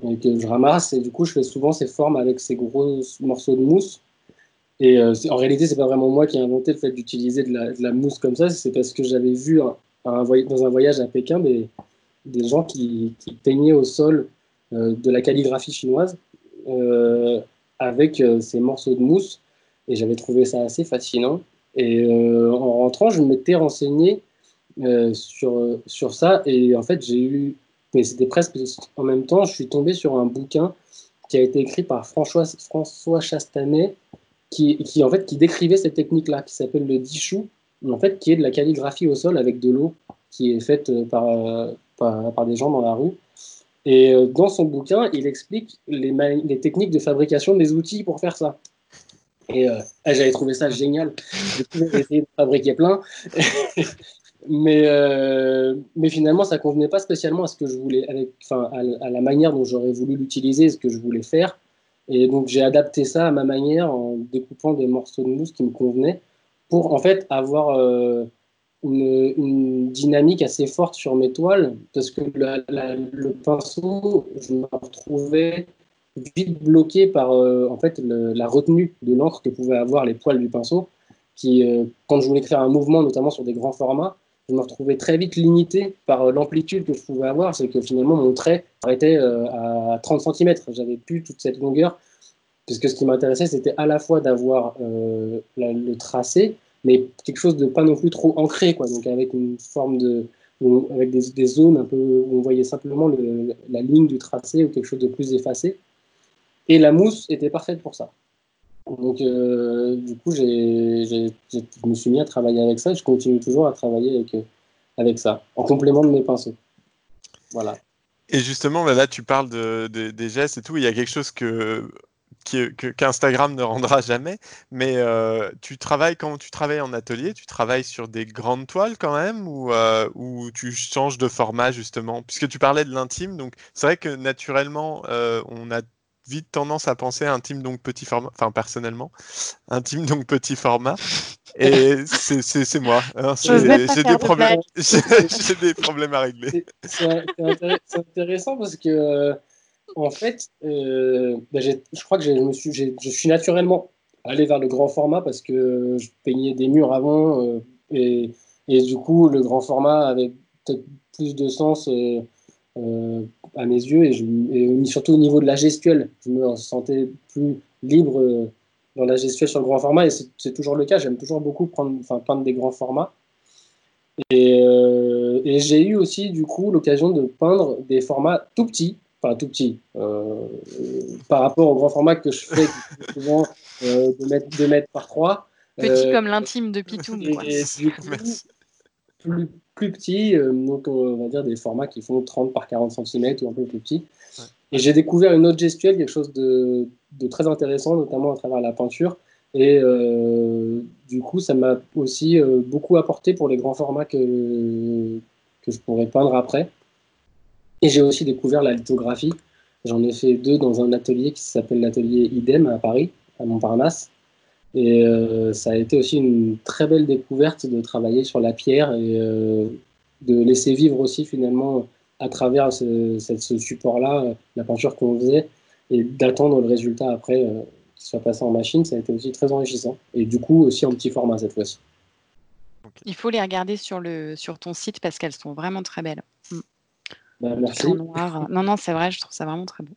que je ramasse. Et du coup, je fais souvent ces formes avec ces gros morceaux de mousse. Et euh, en réalité, c'est pas vraiment moi qui ai inventé le fait d'utiliser de, la, mousse comme ça. C'est parce que j'avais vu dans un voyage à Pékin des, gens qui, peignaient au sol euh, de la calligraphie chinoise euh, avec ces morceaux de mousse. Et j'avais trouvé ça assez fascinant. Et en rentrant, je m'étais renseigné euh, sur, sur ça. Et en fait, j'ai eu, mais c'était presque en même temps, je suis tombé sur un bouquin qui a été écrit par François, François Chastanet, qui, qui, en fait, qui décrivait cette technique-là, qui s'appelle le dichou, en fait, qui est de la calligraphie au sol avec de l'eau, qui est faite euh, par, euh, par, par, des gens dans la rue. Et dans son bouquin, il explique les, techniques de fabrication des outils pour faire ça. Et euh, j'avais trouvé ça génial. J'ai essayé de fabriquer plein. [LAUGHS] mais, euh, mais finalement, ça convenait pas spécialement à ce que je voulais, à, la manière dont j'aurais voulu l'utiliser, ce que je voulais faire. Et donc, j'ai adapté ça à ma manière en découpant des morceaux de mousse qui me convenaient pour en fait avoir euh, une, dynamique assez forte sur mes toiles parce que le pinceau, je me retrouvais vite bloqué par euh, en fait la retenue de l'encre que pouvaient avoir les poils du pinceau qui, quand je voulais faire un mouvement, notamment sur des grands formats, je me retrouvais très vite limité par euh, l'amplitude que je pouvais avoir. C'est que finalement, mon trait arrêtait euh, à 30 cm. J'avais plus toute cette longueur. Puisque ce qui m'intéressait, c'était à la fois d'avoir euh, le tracé, mais quelque chose de pas non plus trop ancré, quoi. Donc avec une forme de, avec des, zones un peu où on voyait simplement la ligne du tracé ou quelque chose de plus effacé. Et la mousse était parfaite pour ça. Donc, euh, du coup, je me suis mis à travailler avec ça et je continue toujours à travailler avec, avec ça, en complément de mes pinceaux. Voilà. Et justement, là, tu parles de, des gestes et tout. Il y a quelque chose que qu'Instagram ne rendra jamais. Mais euh, tu travailles quand tu travailles en atelier, tu travailles sur des grandes toiles quand même ou, euh, ou tu changes de format justement? Puisque tu parlais de l'intime, donc c'est vrai que naturellement, euh, on a vite tendance à penser intime donc petit format, enfin personnellement, intime donc petit format. Et c'est moi. Hein, j'ai des, problèmes, [LAUGHS] des problèmes à régler. C'est intéressant parce que en fait, euh, bah, je crois que je, me suis, je suis naturellement allé vers le grand format parce que je peignais des murs avant euh, et, et, du coup, le grand format avait peut-être plus de sens euh, à mes yeux et, je, surtout au niveau de la gestuelle. Je me sentais plus libre dans la gestuelle sur le grand format et c'est toujours le cas. J'aime toujours beaucoup prendre, enfin, peindre des grands formats. Et, et j'ai eu aussi du coup l'occasion de peindre des formats tout petits enfin tout petit, euh, par rapport au grand format que je fais [LAUGHS] souvent euh, de, mètres, 2 mètres par 3. Petit euh, comme l'intime de Pitou. [LAUGHS] plus, plus petit, donc on va dire des formats qui font 30 par 40 cm ou un peu plus petit. Et j'ai découvert une autre gestuelle, quelque chose de, de, très intéressant, notamment à travers la peinture. Et du coup, ça m'a aussi beaucoup apporté pour les grands formats que, que je pourrais peindre après. Et j'ai aussi découvert la lithographie. J'en ai fait deux dans un atelier qui s'appelle l'atelier IDEM à Paris, à Montparnasse. Et euh, ça a été aussi une très belle découverte de travailler sur la pierre et euh, de laisser vivre aussi finalement à travers ce, support-là la peinture qu'on faisait et d'attendre le résultat après euh, qu'il soit passé en machine. Ça a été aussi très enrichissant. Et du coup aussi en petit format cette fois-ci. Il faut les regarder sur, le, sur ton site parce qu'elles sont vraiment très belles. Mm. Bah, merci. Non, non, c'est vrai, je trouve ça vraiment très beau.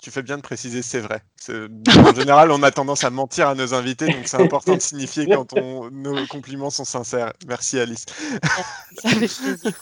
Tu fais bien de préciser, c'est vrai. En général, on a tendance à mentir à nos invités, donc c'est important de signifier quand on, nos compliments sont sincères. Merci Alice. Ça fait plaisir.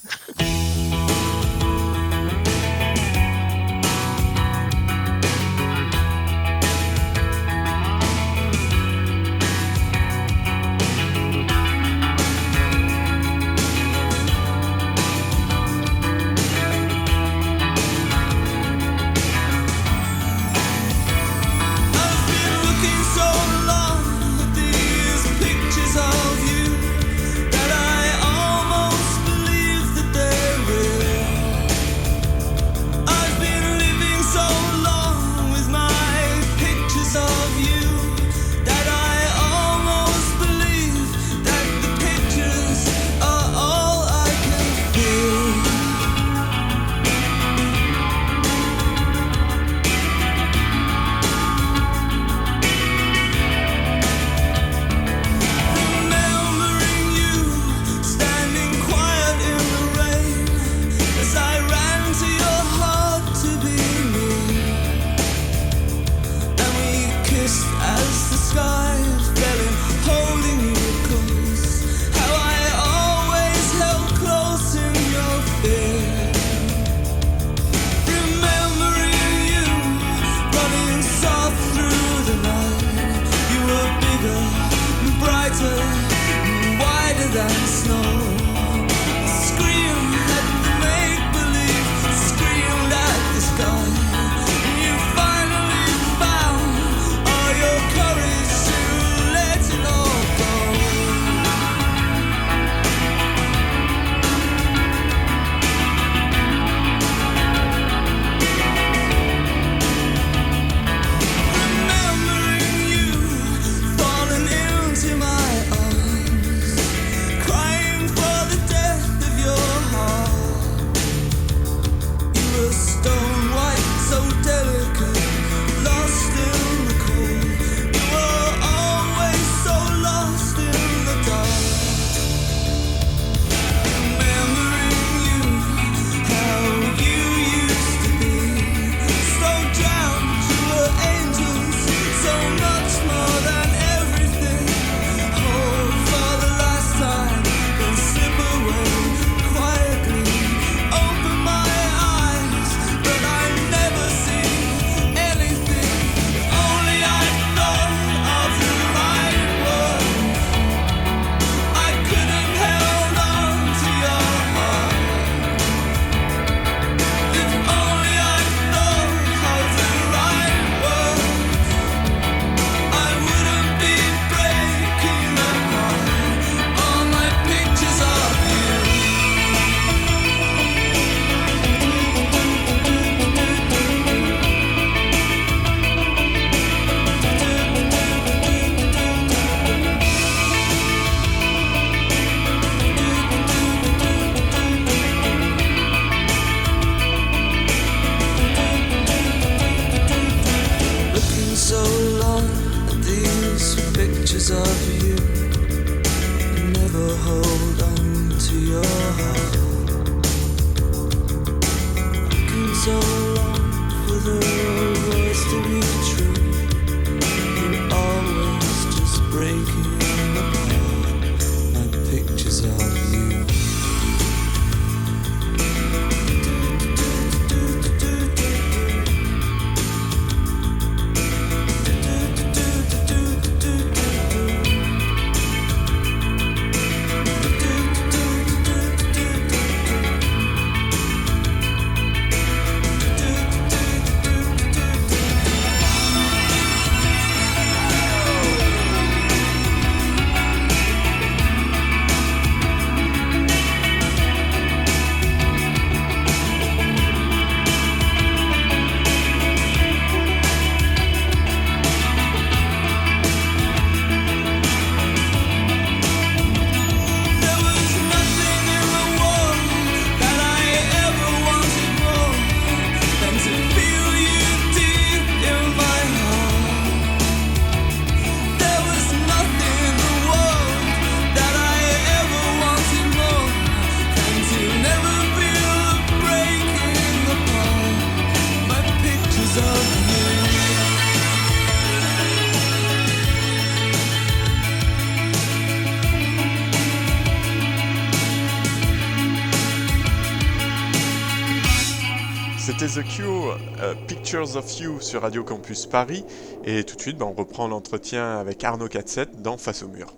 The Cure, euh, Pictures of You sur Radio Campus Paris. Et tout de suite, bah, on reprend l'entretien avec Arnaud 47 dans Face au mur.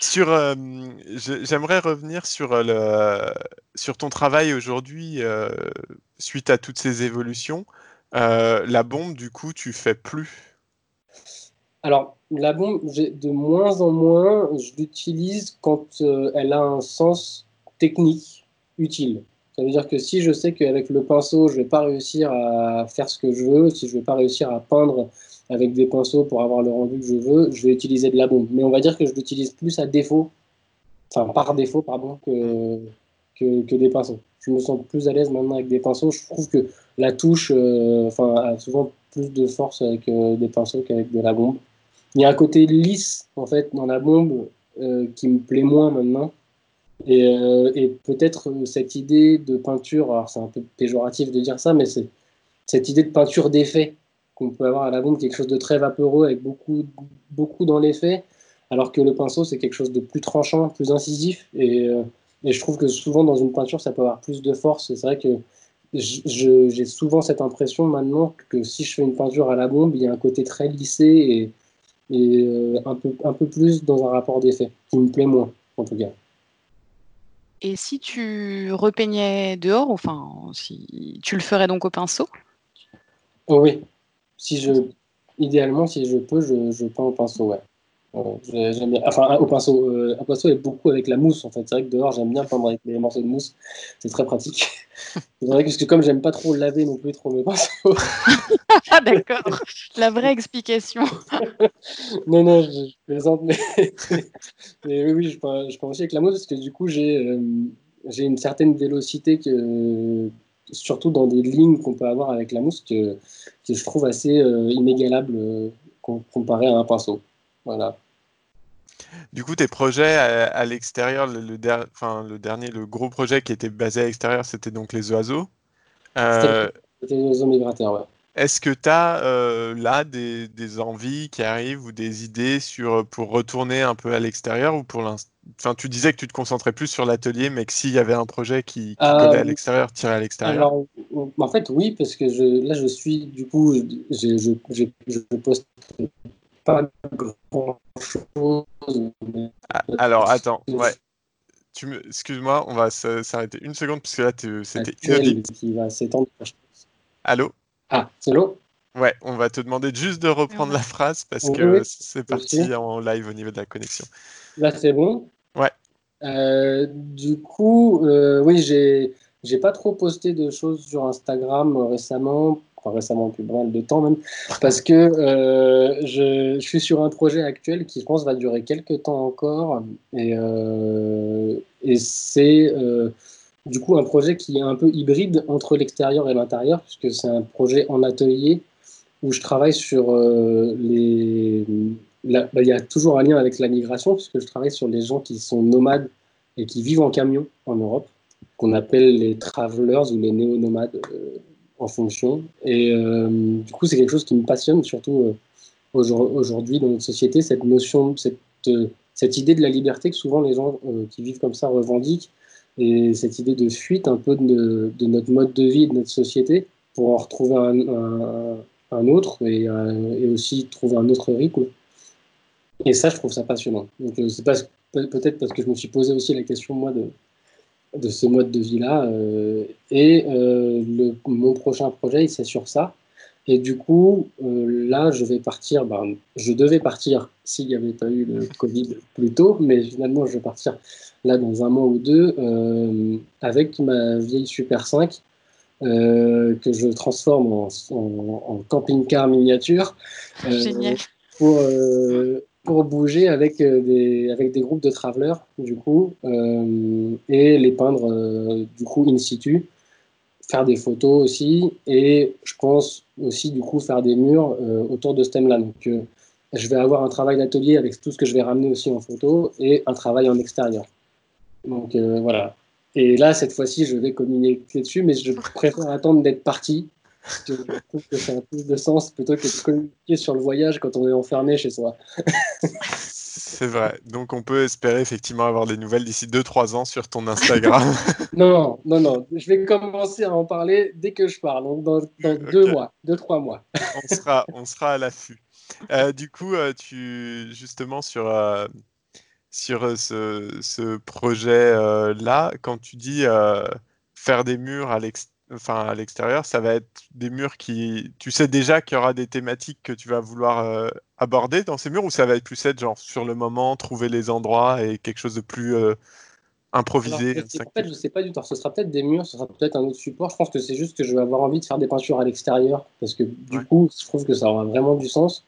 Sur, euh, j'aimerais revenir sur, euh, sur ton travail aujourd'hui suite à toutes ces évolutions. La bombe, du coup, tu fais plus. Alors, la bombe, de moins en moins, je l'utilise quand euh, elle a un sens technique utile. Ça veut dire que si je sais qu'avec le pinceau, je vais pas réussir à faire ce que je veux, si je vais pas réussir à peindre avec des pinceaux pour avoir le rendu que je veux, je vais utiliser de la bombe. Mais on va dire que je l'utilise plus à défaut, enfin par défaut, pardon, que, que, des pinceaux. Je me sens plus à l'aise maintenant avec des pinceaux. Je trouve que la touche euh, a souvent plus de force avec euh, des pinceaux qu'avec de la bombe. Il y a un côté lisse en fait dans la bombe euh, qui me plaît moins maintenant. Et, euh, peut-être euh, cette idée de peinture, alors c'est un peu péjoratif de dire ça, mais c'est cette idée de peinture d'effet qu'on peut avoir à la bombe, quelque chose de très vaporeux avec beaucoup, beaucoup dans l'effet, alors que le pinceau c'est quelque chose de plus tranchant, plus incisif. Et, je trouve que souvent dans une peinture ça peut avoir plus de force. C'est vrai que j'ai souvent cette impression maintenant que si je fais une peinture à la bombe, il y a un côté très lissé et, et euh, un, peu, un peu plus dans un rapport d'effet, qui me plaît moins, en tout cas. Et si tu repeignais dehors, enfin, si tu le ferais donc au pinceau? Oh oui, si je, idéalement, si je peux, je, je peins au pinceau, ouais. J'aime bien. Enfin, au pinceau, euh, au pinceau et beaucoup avec la mousse, en fait. C'est vrai que dehors, j'aime bien peindre avec des morceaux de mousse. C'est très pratique. [LAUGHS] C'est vrai que, parce que comme j'aime pas trop laver non plus trop mes pinceaux, Ah d'accord, la vraie explication. [LAUGHS] Non, non, je, je plaisante, mais, [LAUGHS] mais oui, oui, je peins, je peins aussi avec la mousse parce que du coup, j'ai euh, j'ai une certaine vélocité, que, surtout dans des lignes qu'on peut avoir avec la mousse, que, que je trouve assez euh, inégalable euh, com- comparé à un pinceau. Voilà. Du coup, tes projets à, à l'extérieur, le, le der- enfin, le dernier, le gros projet qui était basé à l'extérieur, c'était donc les oiseaux. Euh, C'était les oiseaux migrateurs, ouais. Est-ce que tu as là des, des envies qui arrivent ou des idées sur, pour retourner un peu à l'extérieur ou pour l'instant Enfin, tu disais que tu te concentrais plus sur l'atelier, mais que s'il y avait un projet qui, qui Euh, collait à l'extérieur, tirer à l'extérieur. Alors, euh, en fait, oui, parce que je, là, je suis, du coup, je, je, je, je poste pas grand-chose. Mais- Ah, Alors, attends, ouais. Tu me... Excuse-moi, on va s'arrêter une seconde, parce que là, c'était actuel inaudible. qui va s'étendre. Allô? Ah, c'est l'eau? Ouais, on va te demander juste de reprendre la phrase, parce Oui, que oui. c'est parti en live au niveau de la connexion. Là, c'est bon? Ouais. Euh, du coup, euh, oui, j'ai j'ai pas trop posté de choses sur Instagram euh, récemment, enfin récemment depuis pas mal de temps même, parce que euh, je, je suis sur un projet actuel qui, je pense, va durer quelques temps encore, et, euh, et c'est euh, du coup un projet qui est un peu hybride entre l'extérieur et l'intérieur, puisque c'est un projet en atelier où je travaille sur les. bah, Il y a toujours un lien avec la migration, puisque je travaille sur les gens qui sont nomades et qui vivent en camion en Europe, qu'on appelle les travelers ou les néo-nomades euh, en fonction. Et euh, du coup, c'est quelque chose qui me passionne, surtout euh, aujourd- aujourd'hui dans notre société, cette notion, cette, euh, cette idée de la liberté que souvent les gens qui vivent comme ça revendiquent, et cette idée de fuite un peu de, de notre mode de vie, de notre société, pour en retrouver un, un- autre et, et aussi trouver un autre rythme. Et ça, je trouve ça passionnant. Donc, c'est peut-être parce que je me suis posé aussi la question, moi, de, de ce mode de vie-là. euh, et euh, le, mon prochain projet, c'est sur ça. Et du coup, euh, là, je vais partir. Ben, je devais partir s'il n'y avait pas eu le [LAUGHS] Covid plus tôt, mais finalement, je vais partir là dans un mois ou deux euh, avec ma vieille Super 5 euh, que je transforme en, en- en camping-car miniature. Génial. pour, pour bouger avec, euh, des, avec des groupes de travelers, du coup, euh, et les peindre, euh, du coup, in situ, faire des photos aussi, et je pense aussi, du coup, faire des murs autour de ce thème-là. Donc, je vais avoir un travail d'atelier avec tout ce que je vais ramener aussi en photo, et un travail en extérieur. Donc, voilà. Et là, cette fois-ci, je vais communiquer dessus, mais je préfère attendre d'être parti. Je trouve que ça a plus de sens plutôt que de communiquer sur le voyage quand on est enfermé chez soi. C'est vrai. Donc on peut espérer effectivement avoir des nouvelles d'ici 2-3 ans sur ton Instagram. [LAUGHS] Non, non, non. Je vais commencer à en parler dès que je pars, donc dans, dans deux Ok. mois, deux, trois mois. on sera, on sera à l'affût. Euh, du coup, euh, tu justement sur euh, sur ce, ce projet-là, quand tu dis faire des murs à l'ex- enfin, à l'extérieur, ça va être des murs qui, tu sais déjà qu'il y aura des thématiques que tu vas vouloir euh, aborder dans ces murs, ou ça va être plus être genre sur le moment, trouver les endroits et quelque chose de plus euh, improvisé. en fait, je sais pas du tout. Ce sera peut-être des murs, ce sera peut-être un autre support. Je pense que c'est juste que je vais avoir envie de faire des peintures à l'extérieur parce que du Ouais. coup, je trouve que ça aura vraiment du sens.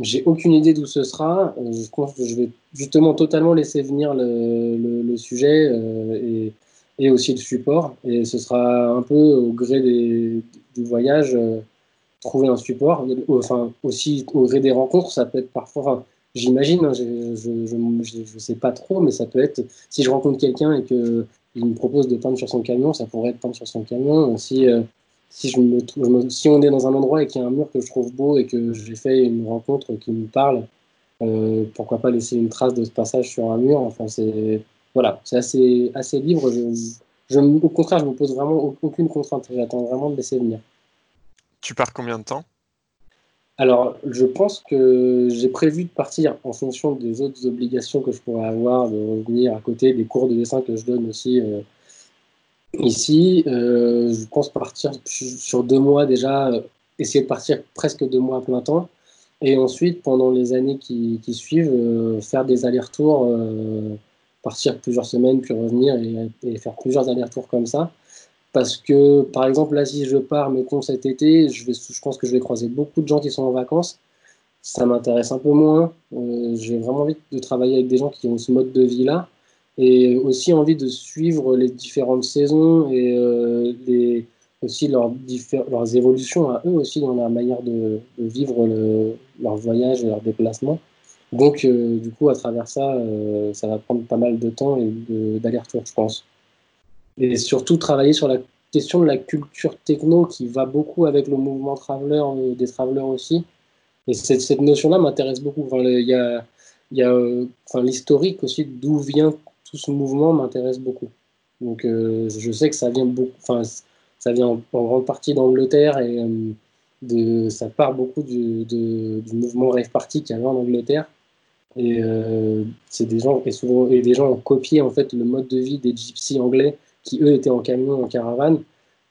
J'ai aucune idée d'où ce sera. Euh, Je pense que je vais justement totalement laisser venir le, le- le sujet euh, et, et aussi le support. Et ce sera un peu au gré du voyage, euh, trouver un support. Enfin, aussi au gré des rencontres, ça peut être parfois. J'imagine, hein, je ne sais pas trop, mais ça peut être si je rencontre quelqu'un et que il me propose de peindre sur son camion, ça pourrait être peindre sur son camion. Si, euh, si, je me- si on est dans un endroit et qu'il y a un mur que je trouve beau et que j'ai fait une rencontre qui me parle, euh, pourquoi pas laisser une trace de ce passage sur un mur. Enfin, c'est voilà, c'est assez, assez libre. Je, je, au contraire, je me pose vraiment au- aucune contrainte. J'attends vraiment de laisser venir. Tu pars combien de temps? Alors, je pense que j'ai prévu de partir en fonction des autres obligations que je pourrais avoir, de revenir à côté des cours de dessin que je donne aussi euh, ici. Euh, je pense partir sur deux mois déjà, euh, essayer de partir presque deux mois à plein temps. Et ensuite, pendant les années qui, qui suivent, faire des allers-retours, partir plusieurs semaines, puis revenir et, faire plusieurs allers-retours comme ça. Parce que, par exemple, là, si je pars, mettons cet été, je, vais, je pense que je vais croiser beaucoup de gens qui sont en vacances. Ça m'intéresse un peu moins. Euh, J'ai vraiment envie de travailler avec des gens qui ont ce mode de vie-là. Et aussi envie de suivre les différentes saisons et euh, aussi leurs, leurs évolutions à eux aussi dans la manière de, vivre le- leur voyage et leur déplacement. Donc, euh, du coup, à travers ça, euh, ça va prendre pas mal de temps et d'aller-retour, je pense. Et surtout, travailler sur la question de la culture techno qui va beaucoup avec le mouvement traveler, euh, des travelers aussi. Et cette, notion-là m'intéresse beaucoup. Enfin, y a, y a enfin, l'historique aussi, d'où vient tout ce mouvement m'intéresse beaucoup. Donc, je sais que ça vient beaucoup, enfin, ça vient en, grande partie d'Angleterre et ça part beaucoup du, du mouvement rave party qu'il y avait en Angleterre. Et euh, c'est des gens, et souvent, et des gens ont copié en fait le mode de vie des gypsies anglais qui eux étaient en camion, en caravane,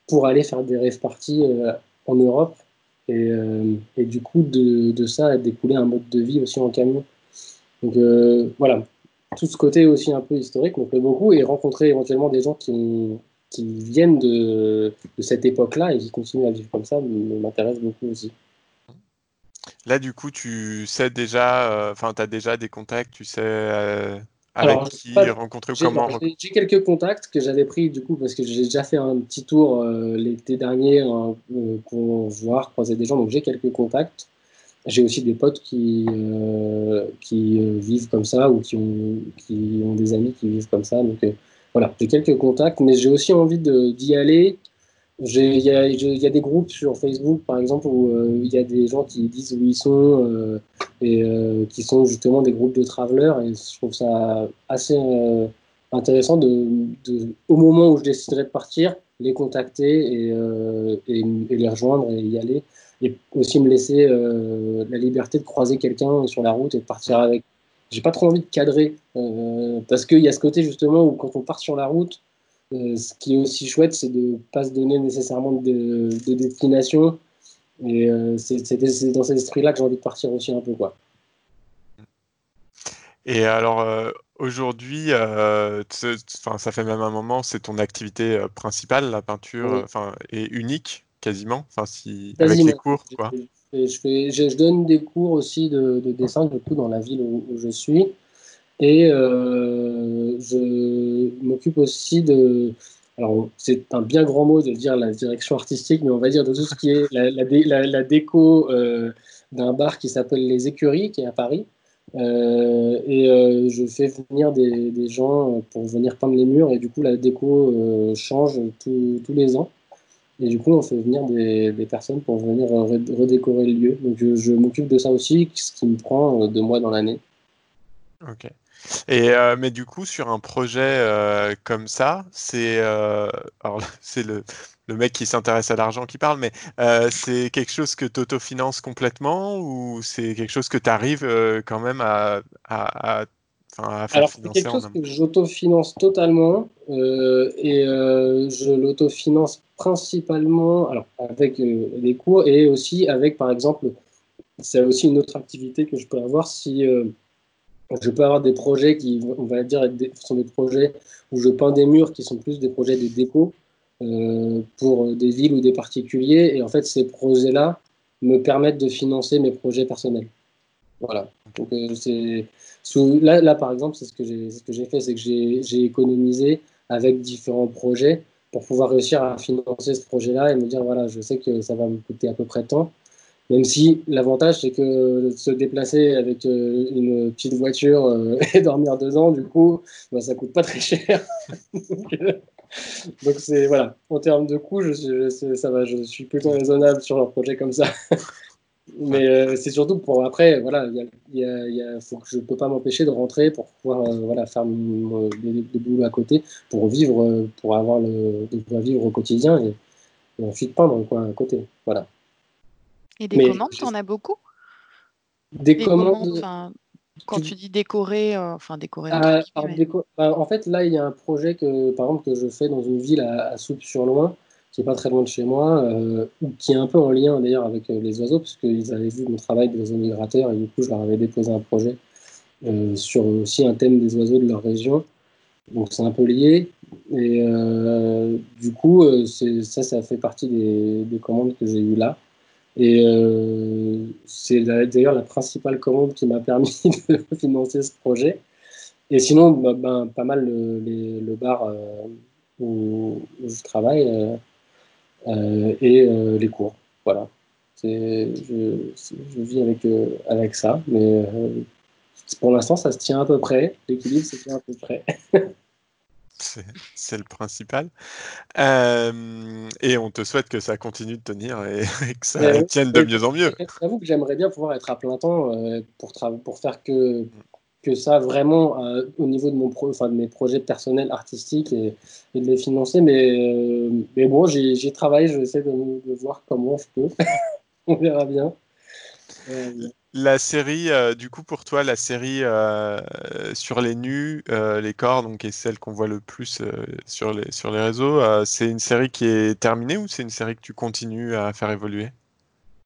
pour aller faire des rave parties euh, en Europe. Et, euh, et du coup, de, de ça a découlé un mode de vie aussi en camion. Donc voilà, tout ce côté aussi un peu historique me plaît beaucoup et rencontrer éventuellement des gens qui, qui viennent de, de cette époque-là et qui continuent à vivre comme ça m'intéresse beaucoup aussi. Là, du coup, tu sais déjà, euh, enfin, tu as déjà des contacts, tu sais euh, avec Alors, qui pas- rencontrer ou comment j'ai- j'ai quelques contacts que j'avais pris du coup parce que j'ai déjà fait un petit tour euh, l'été dernier hein, euh, pour voir, croiser des gens, donc j'ai quelques contacts. J'ai aussi des potes qui, euh, qui euh, vivent comme ça ou qui ont, qui ont des amis qui vivent comme ça. Donc euh, voilà, j'ai quelques contacts, mais j'ai aussi envie d'y aller. Il y a, des groupes sur Facebook par exemple où euh, il y a des gens qui disent où ils sont euh, et euh, qui sont justement des groupes de travelers et je trouve ça assez intéressant de, au moment où je déciderai de partir les contacter et, et, les rejoindre et y aller et aussi me laisser la liberté de croiser quelqu'un sur la route et de partir avec. J'ai pas trop envie de cadrer parce qu'il y a ce côté justement où quand on part sur la route ce qui est aussi chouette c'est de pas se donner nécessairement de, de destination et euh, c'est dans cet esprit là que j'ai envie de partir aussi un peu quoi Et alors, euh, aujourd'hui, euh, ça fait même un moment, c'est ton activité euh, principale, la peinture, Oui. et unique quasiment, enfin, si, avec les cours, quoi. Je, fais, je, je donne des cours aussi de, de dessin du coup dans la ville où, où je suis et euh, je m'occupe aussi de alors c'est un bien grand mot de dire la direction artistique mais on va dire de tout ce qui est la, la, dé- la- la déco euh, d'un bar qui s'appelle les Écuries qui est à Paris Euh, et je fais venir des, des gens pour venir peindre les murs et du coup la déco change tous- tous les ans et du coup, on fait venir des, des personnes pour venir redécorer le lieu. Donc, je, je m'occupe de ça aussi, ce qui me prend deux mois dans l'année. Ok. Et euh, mais du coup, sur un projet euh, comme ça, c'est euh, [LAUGHS] c'est le, le mec qui s'intéresse à l'argent qui parle, mais c'est quelque chose que tu autofinances complètement ou c'est quelque chose que tu arrives quand même à, à, à, faire Alors, c'est quelque chose que j'autofinance totalement et je l'autofinance principalement alors, avec les cours et aussi avec, par exemple, c'est aussi une autre activité que je peux avoir si je peux avoir des projets qui, on va dire, sont des projets où je peins des murs qui sont plus des projets de déco euh, pour des villes ou des particuliers. Et en fait, ces projets-là me permettent de financer mes projets personnels. Voilà. Donc, euh, c'est là, par exemple, c'est ce que j'ai fait, c'est que j'ai économisé avec différents projets pour pouvoir réussir à financer ce projet-là et me dire, voilà, je sais que ça va me coûter à peu près tant. Même si l'avantage, c'est que se déplacer avec euh, une petite voiture euh, [LAUGHS] et dormir dedans, du coup, bah, ça coûte pas très cher. [LAUGHS] donc, euh, donc c'est voilà. En termes de coût, je, ça va, je suis plutôt raisonnable sur un projet comme ça. [LAUGHS] Mais c'est surtout pour après, voilà, il y a, y a- y faut que je peux pas m'empêcher de rentrer pour pouvoir voilà, faire mon, boulot à côté, pour vivre, pour avoir le, de pouvoir vivre au quotidien et, et ensuite peindre quoi, à côté. Voilà. Et des Mais commandes, je- tu en as beaucoup? Des Des commandes. quand tu- dis décorer, euh, enfin décorer Ah, guillemets, alors, mais- déco- bah, en fait, là, il y a un projet que, par exemple, que je fais dans une ville à, à Soupe-sur-Loing, qui est pas très loin de chez moi, euh, ou qui est un peu en lien d'ailleurs avec euh, les oiseaux, parce qu'ils avaient vu mon travail des oiseaux migrateurs, et du coup, je leur avais déposé un projet euh, sur aussi un thème des oiseaux de leur région. Donc, c'est un peu lié. Et du coup, ça, ça fait partie des, des commandes que j'ai eues là. Et euh, c'est d'ailleurs la principale commande qui m'a permis [LAUGHS] de financer ce projet. Et sinon, bah, ben, pas mal le, le bar euh, où, je travaille euh, et les cours. Voilà. Je, je vis avec, avec ça, mais pour l'instant, ça se tient à peu près. L'équilibre se tient à peu près. [LAUGHS] C'est le principal. Euh, et on te souhaite que ça continue de tenir et, [LAUGHS] et que ça Mais oui, tienne de mieux en mieux. J'avoue que j'aimerais bien pouvoir être à plein temps euh, pour, pour faire que, que ça vraiment euh, au niveau de, mon pro de mes projets personnels artistiques et, et de les financer. Mais, euh, mais bon, j'y travaille, je vais essayer de, de voir comment je peux. [LAUGHS] On verra bien. Euh, La série, euh, du coup, pour toi, la série euh, sur les nus, euh, les corps, donc, est celle qu'on voit le plus euh, sur les, sur les réseaux, euh, c'est une série qui est terminée ou c'est une série que tu continues à faire évoluer?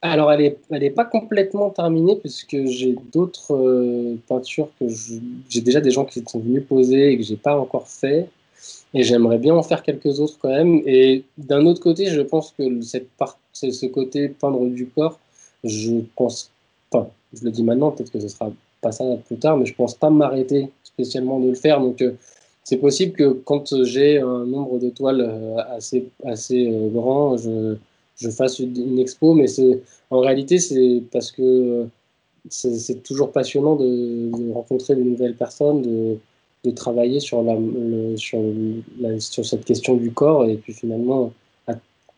Alors, elle n'est elle est pas complètement terminée puisque j'ai d'autres euh, peintures que j'ai déjà des gens qui sont venus poser et que j'ai pas encore fait. Et j'aimerais bien en faire quelques autres quand même. Et d'un autre côté, je pense que cette part, ce côté peindre du corps, je pense pas. Je le dis maintenant, peut-être que ce sera pas ça plus tard, mais je pense pas m'arrêter spécialement de le faire. Donc, euh, c'est possible que quand j'ai un nombre de toiles euh, assez, assez euh, grand, je, je fasse une, expo, mais c'est, en réalité, c'est parce que c'est toujours passionnant de, rencontrer de nouvelles personnes, de, de travailler sur, la, sur, sur cette question du corps, et puis finalement,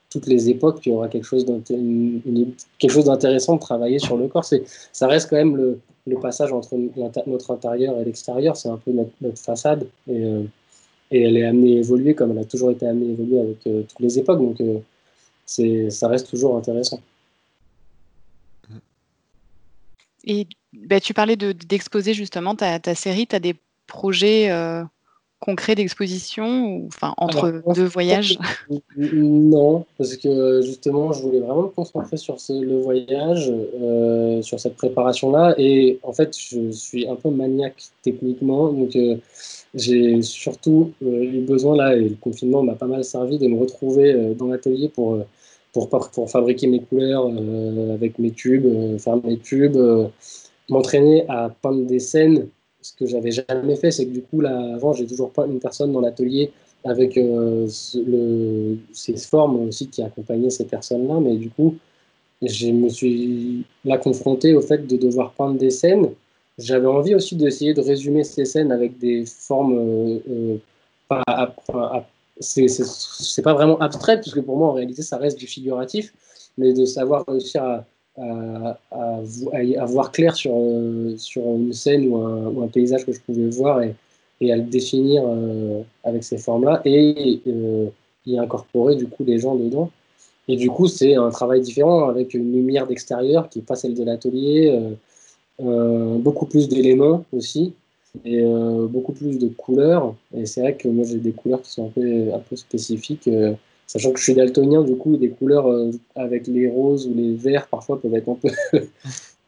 toutes les époques, il y aura quelque chose d'intéressant de travailler sur le corps. Ça reste quand même le, passage entre notre intérieur et l'extérieur, c'est un peu notre, façade, et, euh, et elle est amenée à évoluer comme elle a toujours été amenée à évoluer avec euh, toutes les époques, donc euh, ça reste toujours intéressant. Et bah, tu parlais de- d'exposer justement ta, ta série. Tu as des projets concrets d'exposition ou enfin entre Alors, deux voyages? [LAUGHS] Non, parce que justement, je voulais vraiment me concentrer sur ce- le voyage, euh, sur cette préparation-là. Et en fait, je suis un peu maniaque techniquement. Donc, euh, j'ai surtout euh, eu besoin, là, et le confinement m'a pas mal servi, de me retrouver dans l'atelier pour, pour, pour fabriquer mes couleurs avec mes tubes, faire mes tubes, m'entraîner à peindre des scènes. Ce que j'avais jamais fait, c'est que du coup, là, avant, j'ai toujours peint une personne dans l'atelier avec euh, ces formes aussi qui accompagnaient ces personnes-là. Mais du coup, je me suis là confronté au fait de devoir peindre des scènes. J'avais envie aussi d'essayer de résumer ces scènes avec des formes euh, euh, pas pas c'est pas vraiment abstrait, puisque pour moi, en réalité, ça reste du figuratif, mais de savoir réussir à, à, à voir clair sur, euh, sur une scène ou un, paysage que je pouvais voir et, à le définir euh, avec ces formes-là et euh, y incorporer du coup les gens dedans. Et du coup, c'est un travail différent avec une lumière d'extérieur qui n'est pas celle de l'atelier, beaucoup plus d'éléments aussi et beaucoup plus de couleurs. Et c'est vrai que moi j'ai des couleurs qui sont un peu, un peu spécifiques, sachant que je suis daltonien, du coup des couleurs euh, avec les roses ou les verts parfois peuvent être un peu, [LAUGHS]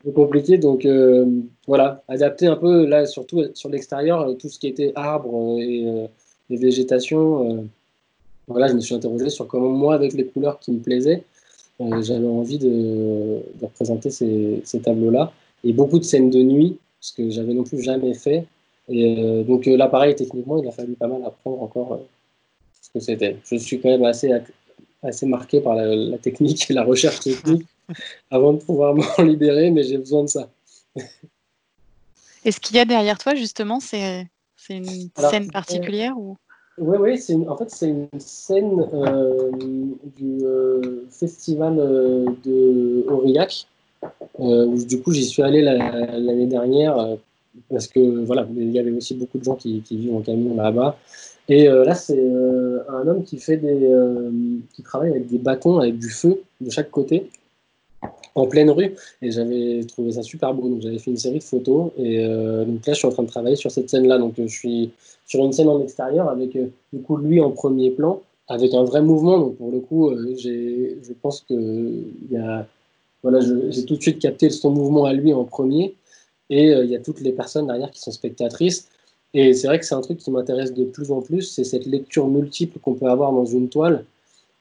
peu compliquées. Donc euh, voilà, adapter un peu là, surtout sur l'extérieur, euh, tout ce qui était arbres euh, et, euh, végétation. euh, voilà, je me suis interrogé sur comment moi, avec les couleurs qui me plaisaient, euh, j'avais envie de, représenter ces, tableaux-là. Et beaucoup de scènes de nuit, ce que j'avais non plus jamais fait. Et euh, donc euh, là, pareil, techniquement, il a fallu pas mal apprendre encore euh, que c'était. Je suis quand même assez, assez marqué par la, la technique et la recherche technique [LAUGHS] avant de pouvoir m'en libérer, mais j'ai besoin de ça. Et ce qu'il y a derrière toi, justement, c'est une Alors, scène euh, particulière ou? Oui, oui, en fait, c'est une scène euh, du euh, festival euh, de Aurillac, euh, où du coup j'y suis allé la- l'année dernière, euh, parce que voilà, il y avait aussi beaucoup de gens qui, qui vivent en camion là-bas. Et euh, là, c'est euh, un homme euh, qui travaille avec des bâtons, avec du feu de chaque côté, en pleine rue. Et j'avais trouvé ça super beau. Donc j'avais fait une série de photos. Et donc là, je suis en train de travailler sur cette scène-là. Donc je suis sur une scène en extérieur avec du coup lui en premier plan, avec un vrai mouvement. Donc pour le coup, j'ai, je pense que y a, voilà, j'ai tout de suite capté son mouvement à lui en premier. Et il y a toutes les personnes derrière qui sont spectatrices. Et c'est vrai que c'est un truc qui m'intéresse de plus en plus, c'est cette lecture multiple qu'on peut avoir dans une toile,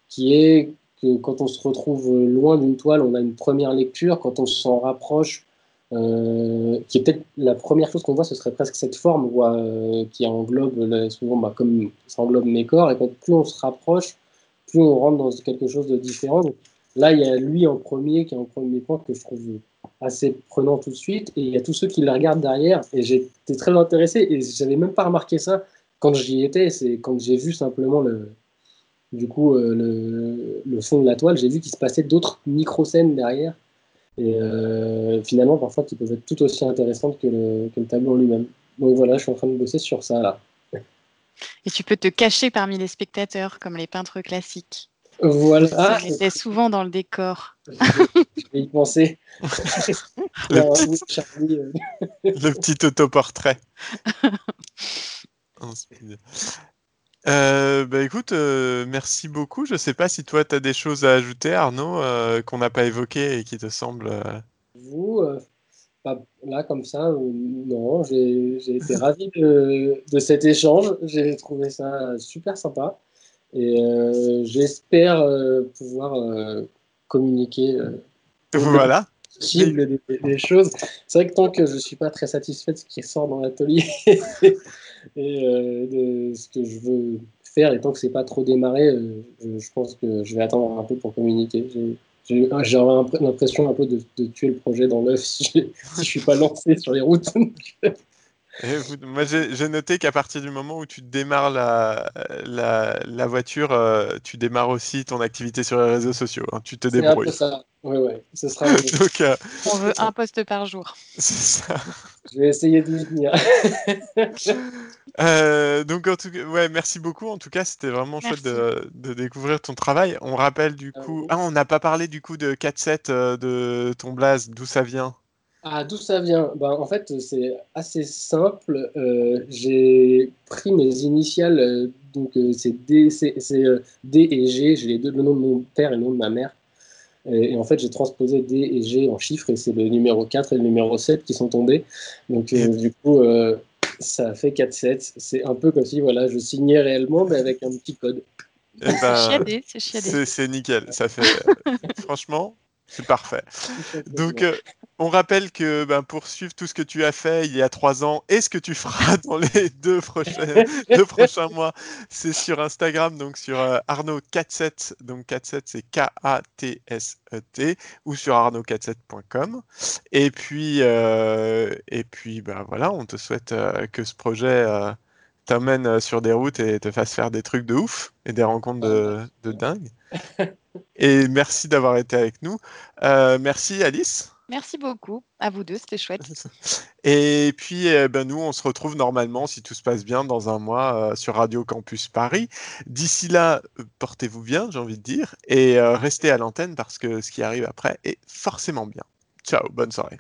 qui est que quand on se retrouve loin d'une toile, on a une première lecture, quand on s'en rapproche, euh, qui est peut-être la première chose qu'on voit, ce serait presque cette forme euh, qui englobe souvent, bah, comme ça englobe mes corps, et quand plus on se rapproche, plus on rentre dans quelque chose de différent. Là, il y a lui en premier, qui est en premier plan, que je trouve assez prenant tout de suite, et il y a tous ceux qui le regardent derrière, et j'étais très intéressé, et j'avais même pas remarqué ça quand j'y étais, c'est quand j'ai vu simplement le, du coup, euh, le fond de la toile, j'ai vu qu'il se passait d'autres micro-scènes derrière, et euh, finalement, parfois, qui peuvent être tout aussi intéressantes que le, que le tableau en lui-même. Donc voilà, je suis en train de bosser sur ça, là. et tu peux te cacher parmi les spectateurs comme les peintres classiques. Voilà, Ça Ah, était souvent dans le décor. je vais y penser. Le Alors, petit- oui, Charlie, euh, Le petit autoportrait. Speed. Euh, bah écoute, euh, merci beaucoup. Je sais pas si toi tu as des choses à ajouter, Arnaud, euh, qu'on n'a pas évoquées et qui te semblent. euh, Vous, euh, pas- là, comme ça, euh, non, j'ai j'ai été ravi de, de cet échange. J'ai trouvé ça super sympa. Et euh, j'espère euh, pouvoir euh, communiquer. [LAUGHS] Voilà. cible des, des choses. C'est vrai que tant que je suis pas très satisfait de ce qui sort dans l'atelier [LAUGHS] et de ce que je veux faire, et tant que c'est pas trop démarré, je, je pense que je vais attendre un peu pour communiquer. J'aurais l'impression un peu de, de tuer le projet dans l'œuf [LAUGHS] si, je- si je suis pas lancé sur les routes. Vous- moi, j'ai noté qu'à partir du moment où tu démarres la, la, la voiture, euh, tu démarres aussi ton activité sur les réseaux sociaux. hein. Tu te C'est un peu débrouilles. ça. Ouais, ouais. Ce sera. [LAUGHS] Donc, euh, On veut un poste par jour. c'est ça. je vais essayer de m'y tenir. [LAUGHS] Euh, donc, en tout cas, ouais, merci beaucoup. En tout cas, c'était vraiment chouette de, de découvrir ton travail. On rappelle du Ah coup. oui. Ah, on n'a pas parlé du coup de 4-7 euh, de ton blaze, d'où ça vient? Ah, d'où ça vient? Ben, En fait, c'est assez simple. Euh, j'ai pris mes initiales, euh, donc euh, c'est D, et G. J'ai les deux, le nom de mon père et le nom de ma mère. Et, et en fait, j'ai transposé D et G en chiffres, et c'est le numéro 4 et le numéro 7 qui sont tombés. Donc, euh, du coup, euh, ça fait 4-7. C'est un peu comme si voilà, je signais réellement, mais avec un petit code. Eh ben, C'est chiadé, c'est chiadé. c'est c'est nickel. Ça fait. [LAUGHS] franchement, c'est parfait. Donc, euh, on rappelle que ben, pour suivre tout ce que tu as fait il y a trois ans et ce que tu feras [LAUGHS] dans les deux prochains, [LAUGHS] deux prochains mois, c'est sur Instagram, donc sur euh, Arnaud47, donc 47 c'est K-A-T-S-E-T, ou sur arnaud47.com. Et puis, euh, et puis ben, voilà, on te souhaite euh, que ce projet t'amène euh, sur des routes et te fasse faire des trucs de ouf et des rencontres de, de dingue. [LAUGHS] Et merci d'avoir été avec nous. Euh, merci Alice. Merci beaucoup. À vous deux, c'était chouette. [LAUGHS] Et puis, euh, ben, nous, on se retrouve normalement, si tout se passe bien, dans un mois euh, sur Radio Campus Paris. D'ici là, portez-vous bien, j'ai envie de dire, et euh, restez à l'antenne parce que ce qui arrive après est forcément bien. Ciao, bonne soirée.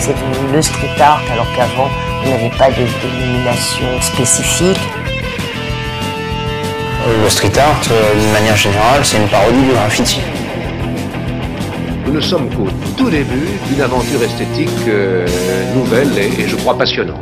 C'est devenu le street art alors qu'avant il n'y avait pas de dénomination spécifique. Euh, Le street art, euh, d'une manière générale, c'est une parodie du graffiti. Nous ne sommes qu'au tout début d'une aventure esthétique euh, nouvelle et, et je crois passionnante.